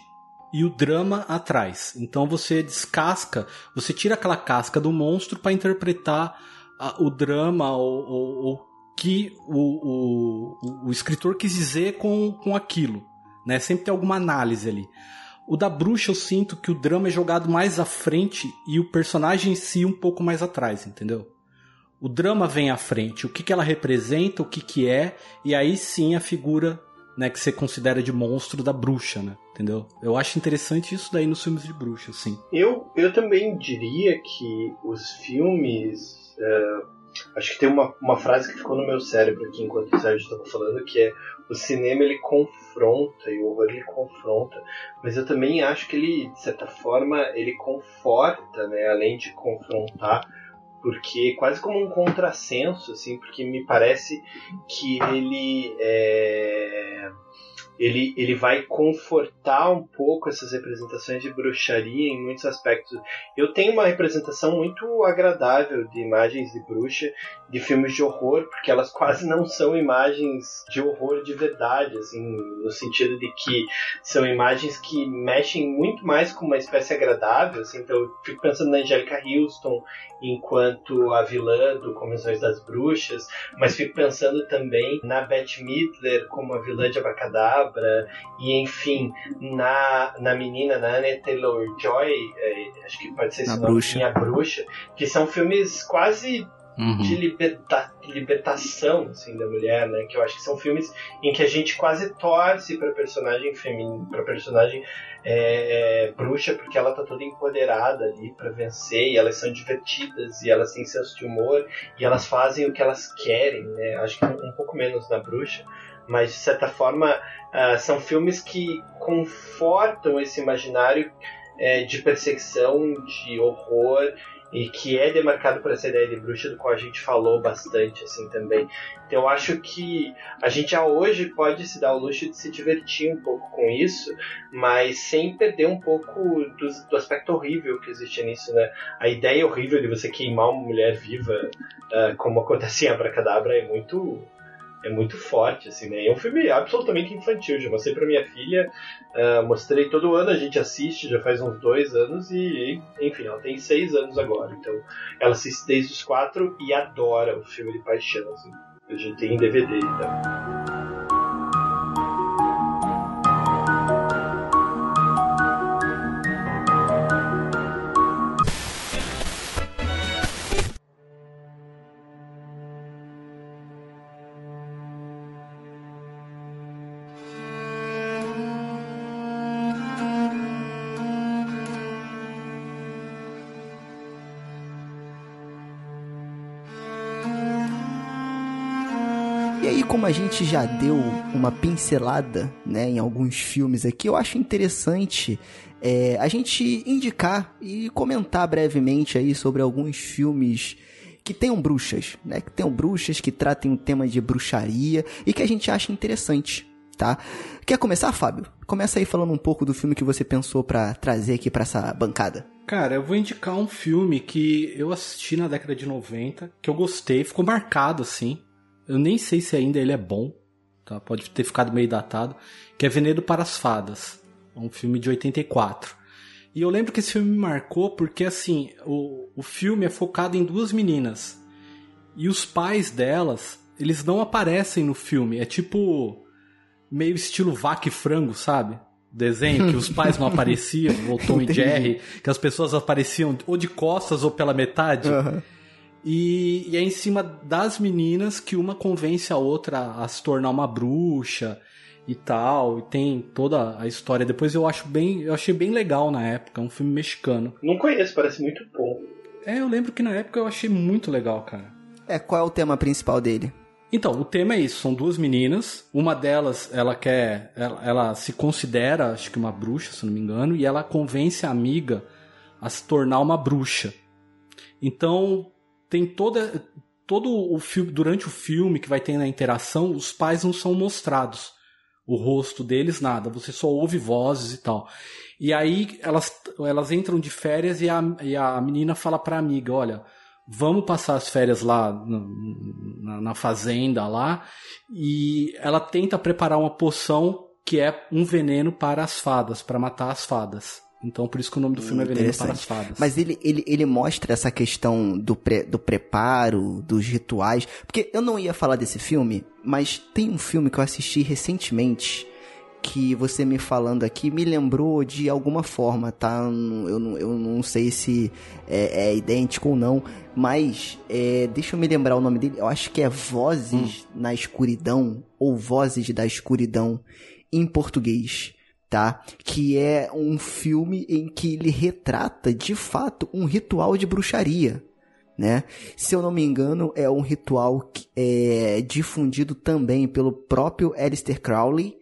e o drama atrás. Então você descasca, você tira aquela casca do monstro para interpretar a- o drama ou, ou, ou que o, o, o, escritor quis dizer com, com aquilo. Né? Sempre tem alguma análise ali. O da bruxa eu sinto que o drama é jogado mais à frente e o personagem em si um pouco mais atrás, entendeu? O drama vem à frente, o que, que ela representa, o que, que é, e aí sim a figura né, que você considera de monstro da bruxa, né? Entendeu? Eu acho interessante isso daí nos filmes de bruxa, assim. Eu, eu também diria que os filmes. é, acho que tem uma, uma frase que ficou no meu cérebro aqui enquanto o Sérgio estava falando, que é o cinema ele confronta e o horror ele confronta, mas eu também acho que ele, de certa forma, ele conforta, né, além de confrontar, porque quase como um contrassenso, assim, porque me parece que ele é, ele, ele vai confortar um pouco essas representações de bruxaria em muitos aspectos. Eu tenho uma representação muito agradável de imagens de bruxa de filmes de horror, porque elas quase não são imagens de horror de verdade, assim, no sentido de que são imagens que mexem muito mais com uma espécie agradável, assim, então eu fico pensando na Angélica Houston enquanto a vilã do Convenções das Bruxas, mas fico pensando também na Bette Midler como a vilã de Abacadabra, e enfim, na, na menina, na Anna Taylor-Joy, é, acho que pode ser esse nome, Bruxa. Minha Bruxa, que são filmes quase Uhum. de liberta, libertação assim, da mulher, né? Que eu acho que são filmes em que a gente quase torce para personagem feminina, para personagem é, bruxa, porque ela tá toda empoderada ali para vencer e elas são divertidas e elas têm senso de humor e elas fazem o que elas querem, né? Acho que um pouco menos na bruxa, mas de certa forma uh, são filmes que confortam esse imaginário é, de perseguição, de horror e que é demarcado por essa ideia de bruxa do qual a gente falou bastante assim também. Então eu acho que a gente já hoje pode se dar o luxo de se divertir um pouco com isso, mas sem perder um pouco do, do aspecto horrível que existe nisso, né? A ideia horrível de você queimar uma mulher viva, uh, como acontece em Abracadabra, é muito é muito forte, assim, né? É um filme absolutamente infantil. Já mostrei pra minha filha, uh, mostrei todo ano, a gente assiste, já faz uns dois anos e, enfim, ela tem seis anos agora. Então, ela assiste desde os quatro e adora o filme de paixão, assim. A gente tem em DVD, então. Como a gente já deu uma pincelada né, em alguns filmes aqui, eu acho interessante é, a gente indicar e comentar brevemente aí sobre alguns filmes que tenham bruxas, né? Que tenham bruxas, que tratem o tema de bruxaria e que a gente acha interessante, tá? Quer começar, Fábio? Começa aí falando um pouco do filme que você pensou para trazer aqui para essa bancada. Cara, eu vou indicar um filme que eu assisti na década de 90, que eu gostei, ficou marcado assim. Eu nem sei se ainda ele é bom, tá? Pode ter ficado meio datado, que é Venedo para as Fadas. É um filme de 84. E eu lembro que esse filme me marcou porque, assim, o, o filme é focado em duas meninas. E os pais delas, eles não aparecem no filme. É tipo meio estilo vaca e frango, sabe? Desenho que os pais não apareciam, ou Tom e Jerry, que as pessoas apareciam ou de costas ou pela metade. Uhum. E, e é em cima das meninas que uma convence a outra a se tornar uma bruxa e tal. E tem toda a história. Depois eu acho bem. Eu achei bem legal na época. É um filme mexicano. Não conheço, parece muito bom. É, eu lembro que na época eu achei muito legal, cara. É, qual é o tema principal dele? Então, o tema é isso, são duas meninas, uma delas, ela quer, ela, ela, se considera, acho que uma bruxa, se não me engano, e ela convence a amiga a se tornar uma bruxa. Então, tem toda todo o filme durante o filme que vai ter na interação, os pais não são mostrados. O rosto deles nada, você só ouve vozes e tal. E aí elas, elas entram de férias e a, e a menina fala pra amiga, olha, vamos passar as férias lá na, na, fazenda lá e ela tenta preparar uma poção que é um veneno para as fadas, para matar as fadas. Então, por isso que o nome do filme é Veneno para as Fadas. Mas ele, ele, ele mostra essa questão do, pre, do preparo, dos rituais. Porque eu não ia falar desse filme, mas tem um filme que eu assisti recentemente que você me falando aqui me lembrou de alguma forma, tá? Eu não, eu não sei se é, é idêntico ou não, mas é, deixa eu me lembrar o nome dele. Eu acho que é Vozes hum. na Escuridão ou Vozes da Escuridão em português tá? Que é um filme em que ele retrata de fato um ritual de bruxaria. Né? Se eu não me engano, é um ritual que é difundido também pelo próprio Alistair Crowley,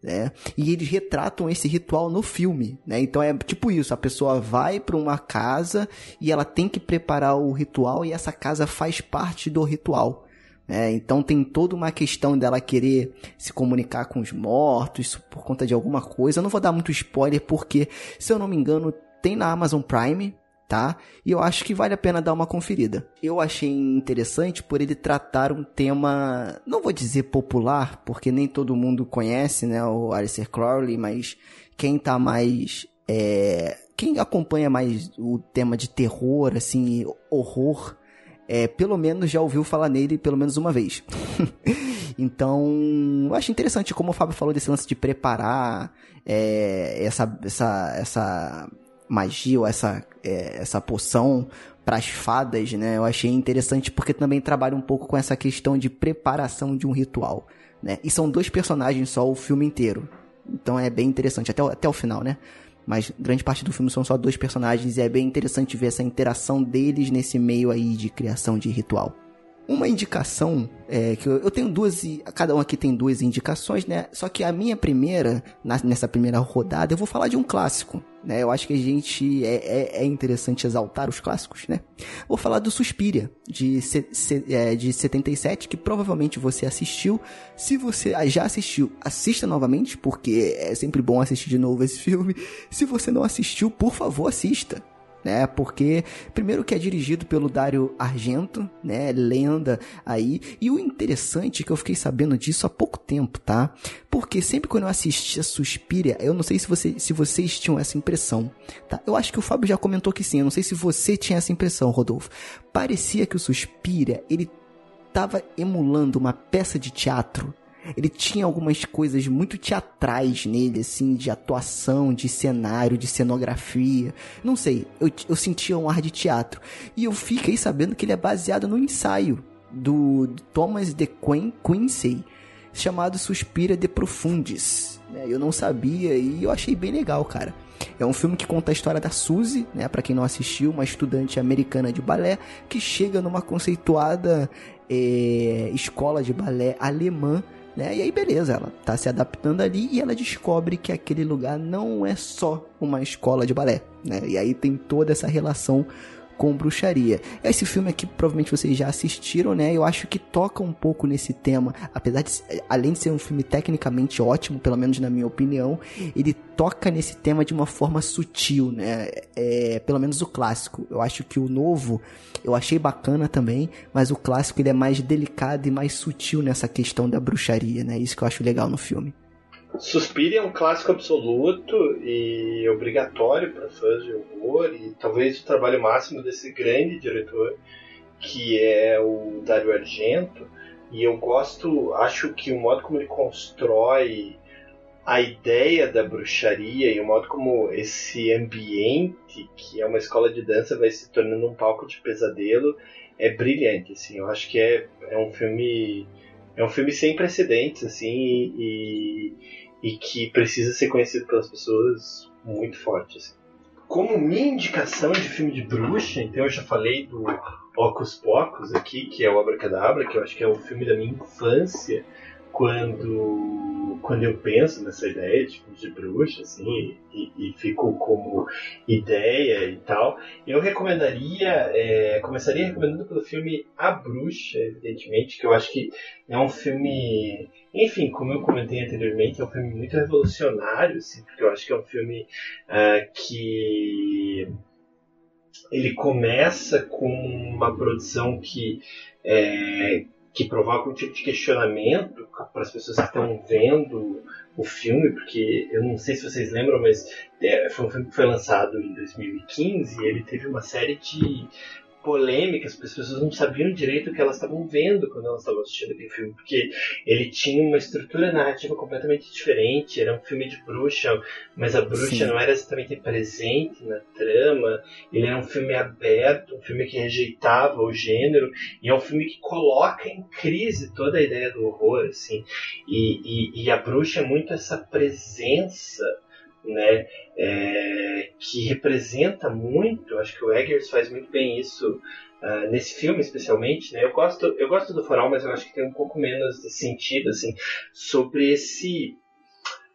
né? E eles retratam esse ritual no filme, né? Então é tipo isso, a pessoa vai para uma casa e ela tem que preparar o ritual e essa casa faz parte do ritual. É, então tem toda uma questão dela querer se comunicar com os mortos por conta de alguma coisa. Eu não vou dar muito spoiler porque, se eu não me engano, tem na Amazon Prime, tá? E eu acho que vale a pena dar uma conferida. Eu achei interessante por ele tratar um tema, não vou dizer popular, porque nem todo mundo conhece, né, o Alistair Crowley, mas quem tá mais é, quem acompanha mais o tema de terror, assim, horror, é, pelo menos já ouviu falar nele pelo menos uma vez. então, eu acho interessante como o Fábio falou desse lance de preparar é, essa, essa, essa magia ou essa, é, essa poção para as fadas, né? Eu achei interessante porque também trabalha um pouco com essa questão de preparação de um ritual, né? E são dois personagens só o filme inteiro. Então é bem interessante, até o, até o final, né? Mas grande parte do filme são só dois personagens e é bem interessante ver essa interação deles nesse meio aí de criação de ritual. Uma indicação é que eu, eu tenho duas, cada um aqui tem duas indicações, né? Só que a minha primeira, na, nessa primeira rodada, eu vou falar de um clássico, né? Eu acho que a gente é, é, é interessante exaltar os clássicos, né? Vou falar do Suspiria, de, é, de 77, que provavelmente você assistiu. Se você já assistiu, assista novamente, porque é sempre bom assistir de novo esse filme. Se você não assistiu, por favor, assista né? Porque primeiro que é dirigido pelo Dario Argento, né? Lenda aí. E o interessante é que eu fiquei sabendo disso há pouco tempo, tá? Porque sempre quando eu assistia Suspiria, eu não sei se, você, se vocês tinham essa impressão, tá? Eu acho que o Fábio já comentou que sim, eu não sei se você tinha essa impressão, Rodolfo. Parecia que o Suspiria, ele tava emulando uma peça de teatro ele tinha algumas coisas muito teatrais nele, assim, de atuação, de cenário, de cenografia. Não sei, eu, eu sentia um ar de teatro. E eu fiquei sabendo que ele é baseado no ensaio do Thomas de Quincy, chamado Suspira de Profundis. Né? Eu não sabia e eu achei bem legal, cara. É um filme que conta a história da Suzy, né, para quem não assistiu, uma estudante americana de balé que chega numa conceituada é, escola de balé alemã né? E aí, beleza, ela tá se adaptando ali e ela descobre que aquele lugar não é só uma escola de balé, né? E aí tem toda essa relação com bruxaria. Esse filme aqui provavelmente vocês já assistiram, né? Eu acho que toca um pouco nesse tema, apesar de além de ser um filme tecnicamente ótimo, pelo menos na minha opinião, ele toca nesse tema de uma forma sutil, né? É, pelo menos o clássico. Eu acho que o novo eu achei bacana também, mas o clássico ele é mais delicado e mais sutil nessa questão da bruxaria, né? Isso que eu acho legal no filme. Suspiria é um clássico absoluto e obrigatório para fãs de horror e talvez o trabalho máximo desse grande diretor que é o Dario Argento. E eu gosto, acho que o modo como ele constrói a ideia da bruxaria e o modo como esse ambiente que é uma escola de dança vai se tornando um palco de pesadelo é brilhante assim. Eu acho que é, é um filme é um filme sem precedentes assim e, e que precisa ser conhecido pelas pessoas muito forte. Assim. Como minha indicação de filme de bruxa, então eu já falei do Ocus Pocus aqui, que é o Abracadabra, que eu acho que é o filme da minha infância, quando, quando eu penso nessa ideia tipo, de bruxa, assim, e, e fico como ideia e tal, eu recomendaria, é, começaria recomendando pelo filme A Bruxa, evidentemente, que eu acho que é um filme, enfim, como eu comentei anteriormente, é um filme muito revolucionário, assim, porque eu acho que é um filme uh, que ele começa com uma produção que é, que provoca um tipo de questionamento para as pessoas que estão vendo o filme, porque eu não sei se vocês lembram, mas é, foi um filme que foi lançado em 2015 e ele teve uma série de polêmicas, porque as pessoas não sabiam direito o que elas estavam vendo quando elas estavam assistindo aquele filme, porque ele tinha uma estrutura narrativa completamente diferente, era um filme de bruxa, mas a bruxa Sim. não era exatamente presente na trama, ele era um filme aberto, um filme que rejeitava o gênero, e é um filme que coloca em crise toda a ideia do horror, assim, e, e, e a bruxa é muito essa presença né, é, que representa muito, acho que o Eggers faz muito bem isso uh, nesse filme especialmente, né, eu gosto, eu gosto do Foral, mas eu acho que tem um pouco menos de sentido, assim, sobre esse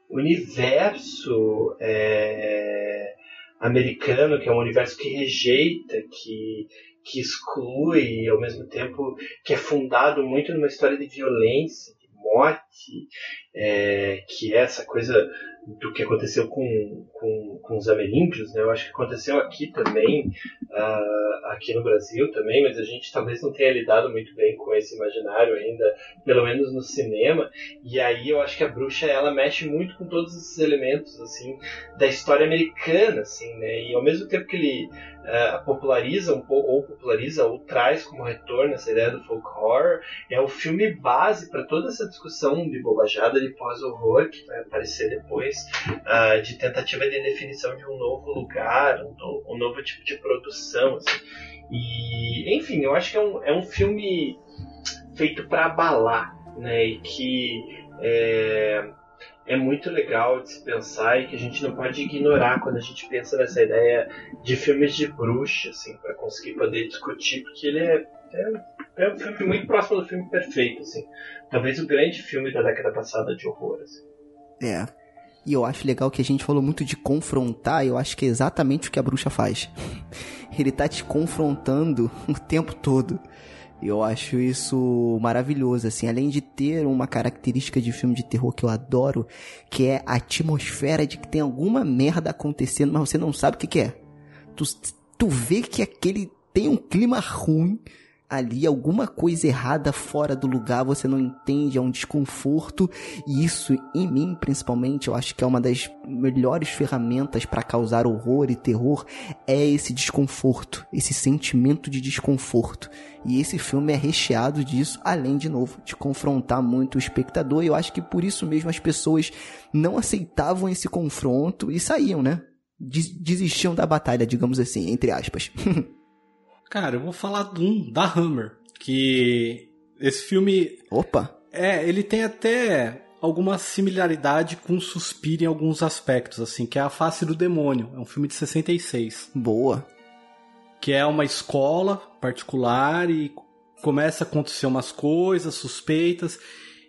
universo é, americano, que é um universo que rejeita, que que exclui e ao mesmo tempo que é fundado muito numa história de violência, de morte, é, que é essa coisa do que aconteceu com, com, com os ameríndios, né? Eu acho que aconteceu aqui também, uh, aqui no Brasil também, mas a gente talvez não tenha lidado muito bem com esse imaginário ainda, pelo menos no cinema. E aí eu acho que a bruxa ela mexe muito com todos esses elementos assim da história americana, assim, né? E ao mesmo tempo que ele uh, populariza um pouco, ou populariza, ou traz como retorno essa ideia do folk horror, é o filme base para toda essa discussão de bobajada de pós-horror, que vai aparecer depois, uh, de tentativa de definição de um novo lugar, um, no, um novo tipo de produção. Assim. E, enfim, eu acho que é um, é um filme feito para abalar, né? E que é, é muito legal de se pensar e que a gente não pode ignorar quando a gente pensa nessa ideia de filmes de bruxa, assim, para conseguir poder discutir, porque ele é, é, é, um filme muito próximo do filme perfeito, assim. Talvez o grande filme da década passada de horror, assim. É. E eu acho legal que a gente falou muito de confrontar, eu acho que é exatamente o que a bruxa faz. Ele tá te confrontando o tempo todo. Eu acho isso maravilhoso, assim, além de ter uma característica de filme de terror que eu adoro, que é a atmosfera de que tem alguma merda acontecendo, mas você não sabe o que, que é. Tu, tu vê que aquele tem um clima ruim, ali alguma coisa errada fora do lugar, você não entende, é um desconforto, e isso em mim, principalmente, eu acho que é uma das melhores ferramentas para causar horror e terror é esse desconforto, esse sentimento de desconforto. E esse filme é recheado disso, além de novo de confrontar muito o espectador, e eu acho que por isso mesmo as pessoas não aceitavam esse confronto e saíam, né? Desistiam da batalha, digamos assim, entre aspas. Cara, eu vou falar de um da Hammer, que esse filme. Opa! É, ele tem até alguma similaridade com Suspiro em alguns aspectos, assim, que é A Face do Demônio. É um filme de 66. Boa. Que é uma escola particular e começa a acontecer umas coisas suspeitas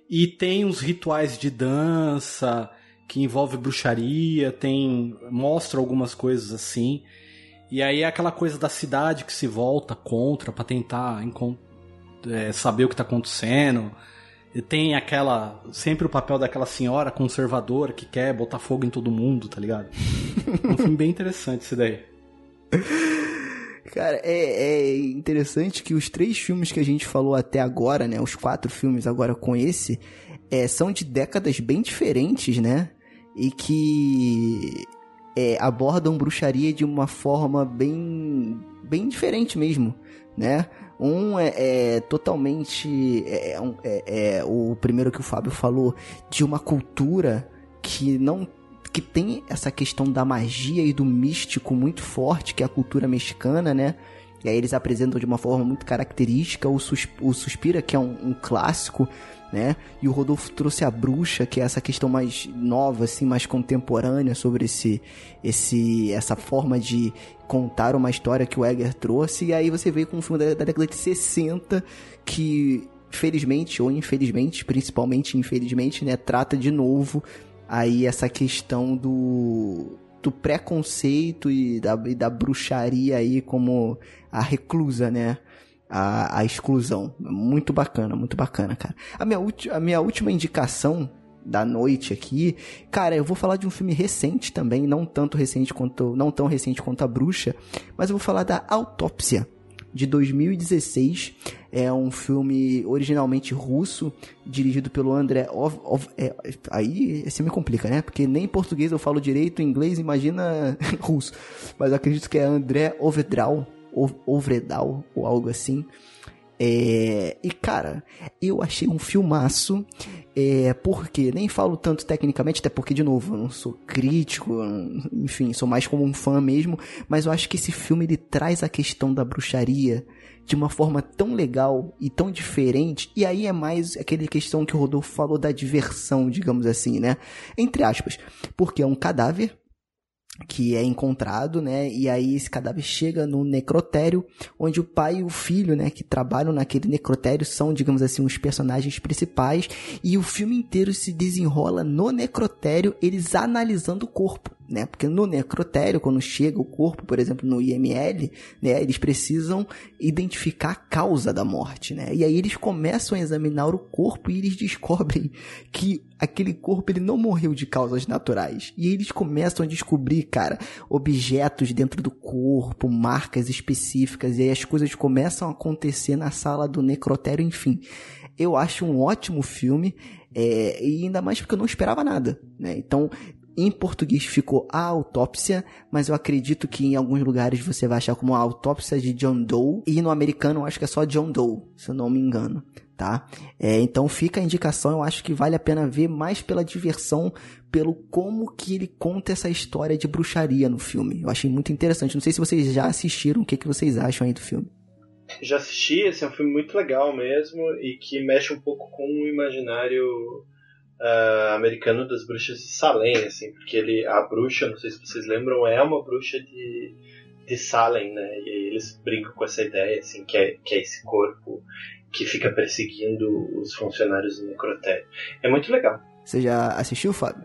e tem uns rituais de dança que envolve bruxaria, tem mostra algumas coisas assim. E aí é aquela coisa da cidade que se volta contra para tentar é, saber o que tá acontecendo. E tem aquela. Sempre o papel daquela senhora conservadora que quer botar fogo em todo mundo, tá ligado? um filme bem interessante esse daí. Cara, é, é, interessante que os três filmes que a gente falou até agora, né? Os quatro filmes agora com esse, é, são de décadas bem diferentes, né? E que é, abordam bruxaria de uma forma bem, bem diferente mesmo, né? Um é, é totalmente é, é, é, o primeiro que o Fábio falou de uma cultura que não que tem essa questão da magia e do místico muito forte, que é a cultura mexicana, né? E aí eles apresentam de uma forma muito característica o, sus o Suspira, que é um, um clássico, né? E o Rodolfo trouxe a bruxa, que é essa questão mais nova, assim, mais contemporânea sobre esse, esse, essa forma de contar uma história que o Egger trouxe. E aí você veio com um filme da, da década de 60 que, felizmente ou infelizmente, principalmente infelizmente, né, trata de novo aí essa questão do do preconceito e da, e da bruxaria aí como a reclusa, né? a, a exclusão. Muito bacana, muito bacana, cara. A minha, a minha última indicação da noite aqui, cara, eu vou falar de um filme recente também, não tanto recente quanto, não tão recente quanto a Bruxa, mas eu vou falar da Autópsia de 2016. É um filme originalmente russo, dirigido pelo André Ov, Ov é, aí você me complica, né? Porque nem português eu falo direito, inglês imagina russo. Mas acredito que é André Ovedral, Ovredal ou algo assim. É, e cara, eu achei um filmaço, é, porque nem falo tanto tecnicamente, até porque, de novo, eu não sou crítico, enfim, sou mais como um fã mesmo, mas eu acho que esse filme ele traz a questão da bruxaria de uma forma tão legal e tão diferente, e aí é mais aquela questão que o Rodolfo falou da diversão, digamos assim, né? Entre aspas, porque é um cadáver que é encontrado, né? E aí esse cadáver chega no necrotério, onde o pai e o filho, né, que trabalham naquele necrotério são, digamos assim, os personagens principais, e o filme inteiro se desenrola no necrotério, eles analisando o corpo né? Porque no necrotério, quando chega o corpo, por exemplo, no IML, né, eles precisam identificar a causa da morte, né? E aí eles começam a examinar o corpo e eles descobrem que aquele corpo ele não morreu de causas naturais. E eles começam a descobrir, cara, objetos dentro do corpo, marcas específicas, e aí as coisas começam a acontecer na sala do necrotério, enfim. Eu acho um ótimo filme, é, e ainda mais porque eu não esperava nada, né? Então, em português ficou a autópsia, mas eu acredito que em alguns lugares você vai achar como a autópsia de John Doe. E no americano eu acho que é só John Doe, se eu não me engano. tá? É, então fica a indicação, eu acho que vale a pena ver mais pela diversão, pelo como que ele conta essa história de bruxaria no filme. Eu achei muito interessante. Não sei se vocês já assistiram, o que, que vocês acham aí do filme. Já assisti, esse é um filme muito legal mesmo e que mexe um pouco com o imaginário uh, americano das bruxas de Salem, assim, porque ele, a bruxa, não sei se vocês lembram, é uma bruxa de, de Salem, né? E eles brincam com essa ideia, assim, que é, que é esse corpo que fica perseguindo os funcionários do necrotério. É muito legal. Você já assistiu, Fábio?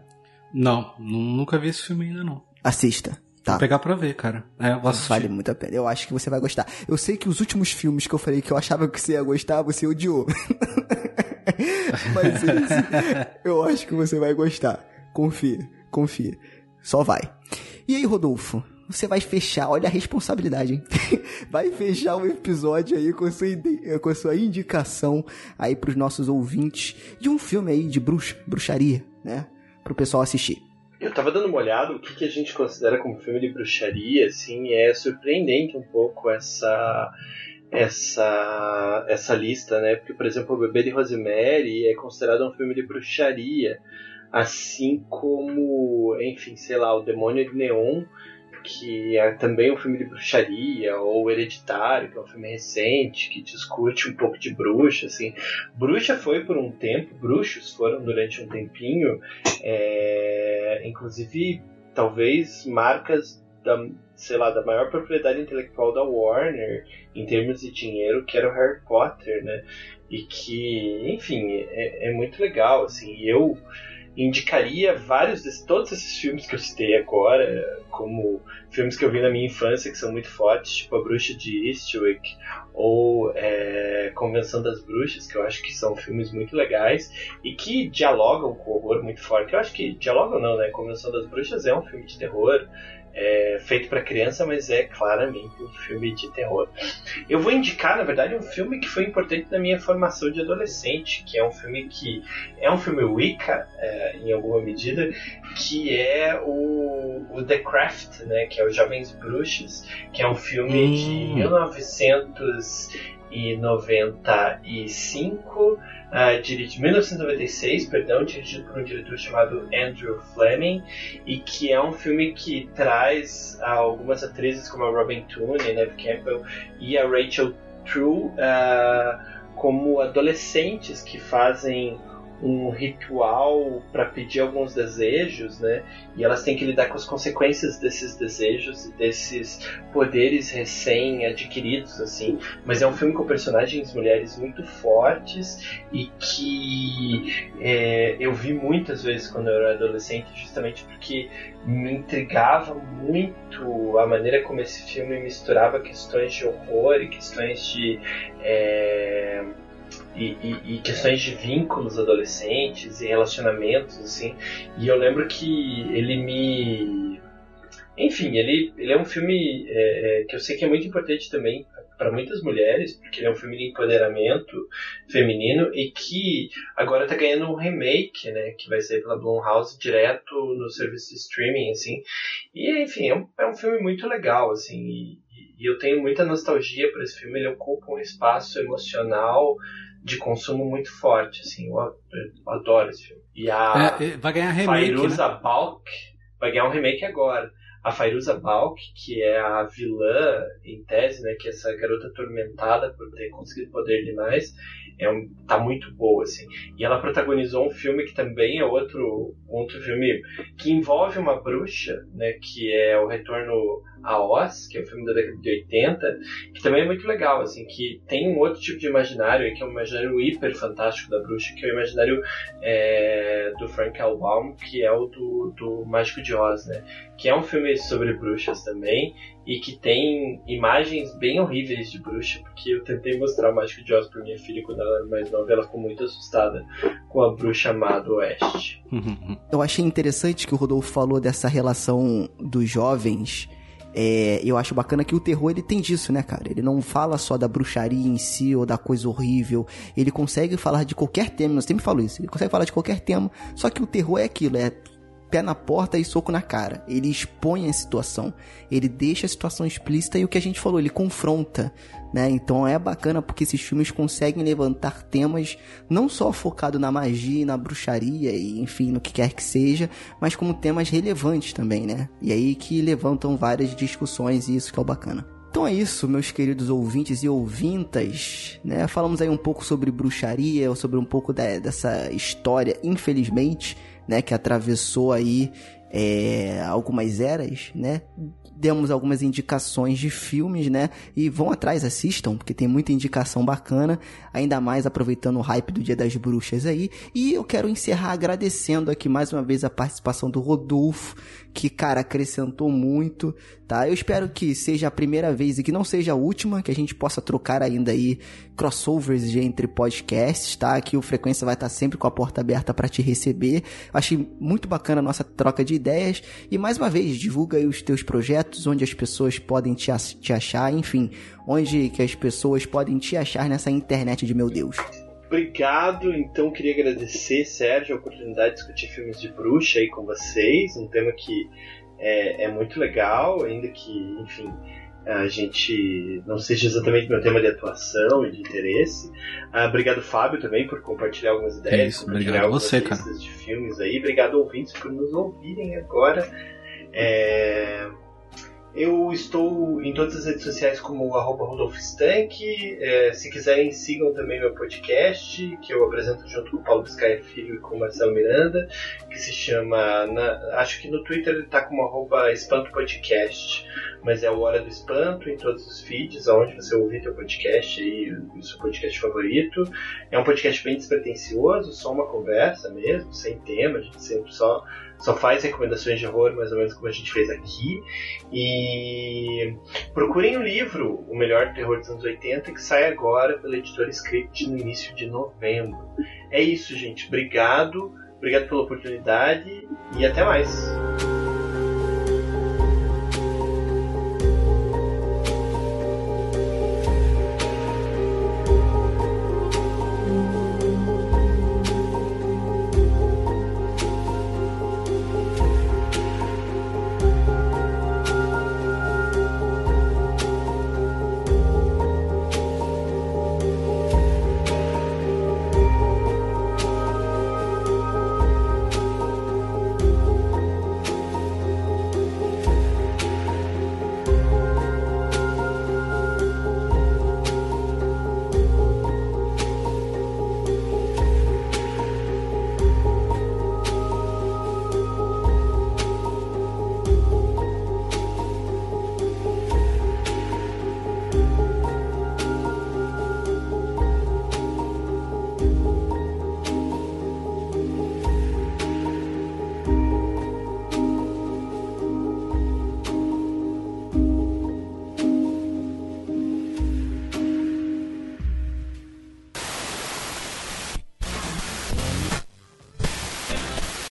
Não, nunca vi esse filme ainda não. Assista. Tá. Vou pegar pra ver, cara. É. Vale muito a pena. Eu acho que você vai gostar. Eu sei que os últimos filmes que eu falei que eu achava que você ia gostar, você odiou. Mas esse, eu acho que você vai gostar. Confia, confia. Só vai. E aí, Rodolfo? Você vai fechar, olha a responsabilidade, hein? Vai fechar o episódio aí com a sua, com a sua indicação aí pros nossos ouvintes de um filme aí de bruxa, bruxaria, né? Pro pessoal assistir. Eu tava dando uma olhada, o que, que a gente considera como filme de bruxaria, assim, é surpreendente um pouco essa essa essa lista, né? Porque, por exemplo, O Bebê de Rosemary é considerado um filme de bruxaria, assim como, enfim, sei lá, O Demônio de Neon, que é também um filme de bruxaria, ou Hereditário, que é um filme recente, que discute um pouco de bruxa, assim. Bruxa foi por um tempo, bruxos foram durante um tempinho, é, inclusive, talvez marcas da, sei lá, da maior propriedade intelectual da Warner em termos de dinheiro, que era o Harry Potter, né? E que, enfim, é, é muito legal, assim. Eu indicaria vários desses, todos esses filmes que eu citei agora, como filmes que eu vi na minha infância que são muito fortes, tipo A Bruxa de Eastwick ou é, Convenção das Bruxas, que eu acho que são filmes muito legais e que dialogam com o horror muito forte. Eu acho que dialogam não, né? Convenção das Bruxas é um filme de terror, é, feito para criança, mas é claramente um filme de terror. Eu vou indicar, na verdade, um filme que foi importante na minha formação de adolescente, que é um filme que é um filme Wicca, é, em alguma medida, que é o, o, The Craft, né, que é o Jovens Bruxas, que é um filme hum. de 1995 uh, dirigido 1996, perdão, dirigido por um diretor chamado Andrew Fleming, e que é um filme que traz algumas atrizes como a Robin Tooney, Neve Campbell e a Rachel True uh, como adolescentes que fazem um ritual para pedir alguns desejos, né? E elas têm que lidar com as consequências desses desejos e desses poderes recém-adquiridos, assim. Mas é um filme com personagens mulheres muito fortes e que é, eu vi muitas vezes quando eu era adolescente, justamente porque me intrigava muito a maneira como esse filme misturava questões de horror e questões de é, e, e, e, questões de vínculos adolescentes e relacionamentos, assim. E eu lembro que ele me. Enfim, ele, ele é um filme é, é, que eu sei que é muito importante também para muitas mulheres, porque ele é um filme de empoderamento feminino e que agora está ganhando um remake, né, que vai sair pela Blumhouse direto no serviço de streaming, assim. E enfim, é um, é um filme muito legal, assim. E, e eu tenho muita nostalgia por esse filme. Ele ocupa um espaço emocional de consumo muito forte, assim, eu, eu adoro esse filme. E a é, vai ganhar remake, Fairuza né? Balk vai ganhar um remake agora. A Fairuza Balk, que é a vilã em tese, né, que é essa garota atormentada por ter conseguido poder demais, é um, tá muito boa, assim. E ela protagonizou um filme que também é outro, outro filme que envolve uma bruxa, né, que é o Retorno a Oz, que é um filme da década de 80, que também é muito legal, assim, que tem um outro tipo de imaginário, que é um imaginário hiper fantástico da bruxa, que é o imaginário é, do Frank L. Baum, que é o do, do Mágico de Oz, né? Que é um filme sobre bruxas também, e que tem imagens bem horríveis de bruxa, porque eu tentei mostrar o Mágico de Oz pra minha filha quando ela era mais nova, ela ficou muito assustada com a bruxa má do Oeste. Eu achei interessante que o Rodolfo falou dessa relação dos jovens é, eu acho bacana que o terror ele tem disso, né, cara? Ele não fala só da bruxaria em si ou da coisa horrível. Ele consegue falar de qualquer tema, eu sempre falo isso. Ele consegue falar de qualquer tema, só que o terror é aquilo, é pé na porta e soco na cara. Ele expõe a situação, ele deixa a situação explícita e o que a gente falou, ele confronta, né? Então é bacana porque esses filmes conseguem levantar temas não só focado na magia, na bruxaria e enfim, no que quer que seja, mas como temas relevantes também, né? E aí que levantam várias discussões e isso que é o bacana. Então é isso, meus queridos ouvintes e ouvintas, né? Falamos aí um pouco sobre bruxaria, sobre um pouco dessa história, infelizmente, né? Que atravessou aí é, algumas eras, né? Demos algumas indicações de filmes, né? E vão atrás, assistam, porque tem muita indicação bacana, ainda mais aproveitando o hype do Dia das Bruxas aí. E eu quero encerrar agradecendo aqui mais uma vez a participação do Rodolfo, que, cara, acrescentou muito, tá? Eu espero que seja a primeira vez e que não seja a última, que a gente possa trocar ainda aí crossovers entre podcasts, tá? Que o Frequência vai estar sempre com a porta aberta para te receber. Achei muito bacana a nossa troca de ideias e mais uma vez, divulga aí os teus projetos, onde as pessoas podem te, te achar, enfim, onde que as pessoas podem te achar nessa internet de meu Deus. Obrigado, então queria agradecer, Sérgio, a oportunidade de discutir filmes de bruxa aí com vocês, um tema que é, é muito legal, ainda que, enfim, a gente não seja exatamente meu tema de atuação e de interesse. Ah, obrigado, Fábio, também por compartilhar algumas ideias, É isso, compartilhar obrigado você, cara. de filmes aí. Obrigado, ouvintes, por nos ouvirem agora. É, Eu estou em todas as redes sociais como arroba Rodolfo Stank. É, se quiserem, sigam também meu podcast, que eu apresento junto com o Paulo Biscaia Filho e com o Marcelo Miranda, que se chama. na- acho que no Twitter ele está como arroba Espanto Podcast, mas é o Hora do Espanto em todos os feeds, aonde você ouvir teu podcast aí, o seu podcast favorito. É um podcast bem despretensioso, só uma conversa mesmo, sem tema, a gente sempre só só faz recomendações de horror, mais ou menos como a gente fez aqui. E procurem o livro O Melhor Terror dos Anos 80, que sai agora pela editora Script no início de novembro. É isso, gente. Obrigado. Obrigado pela oportunidade e até mais.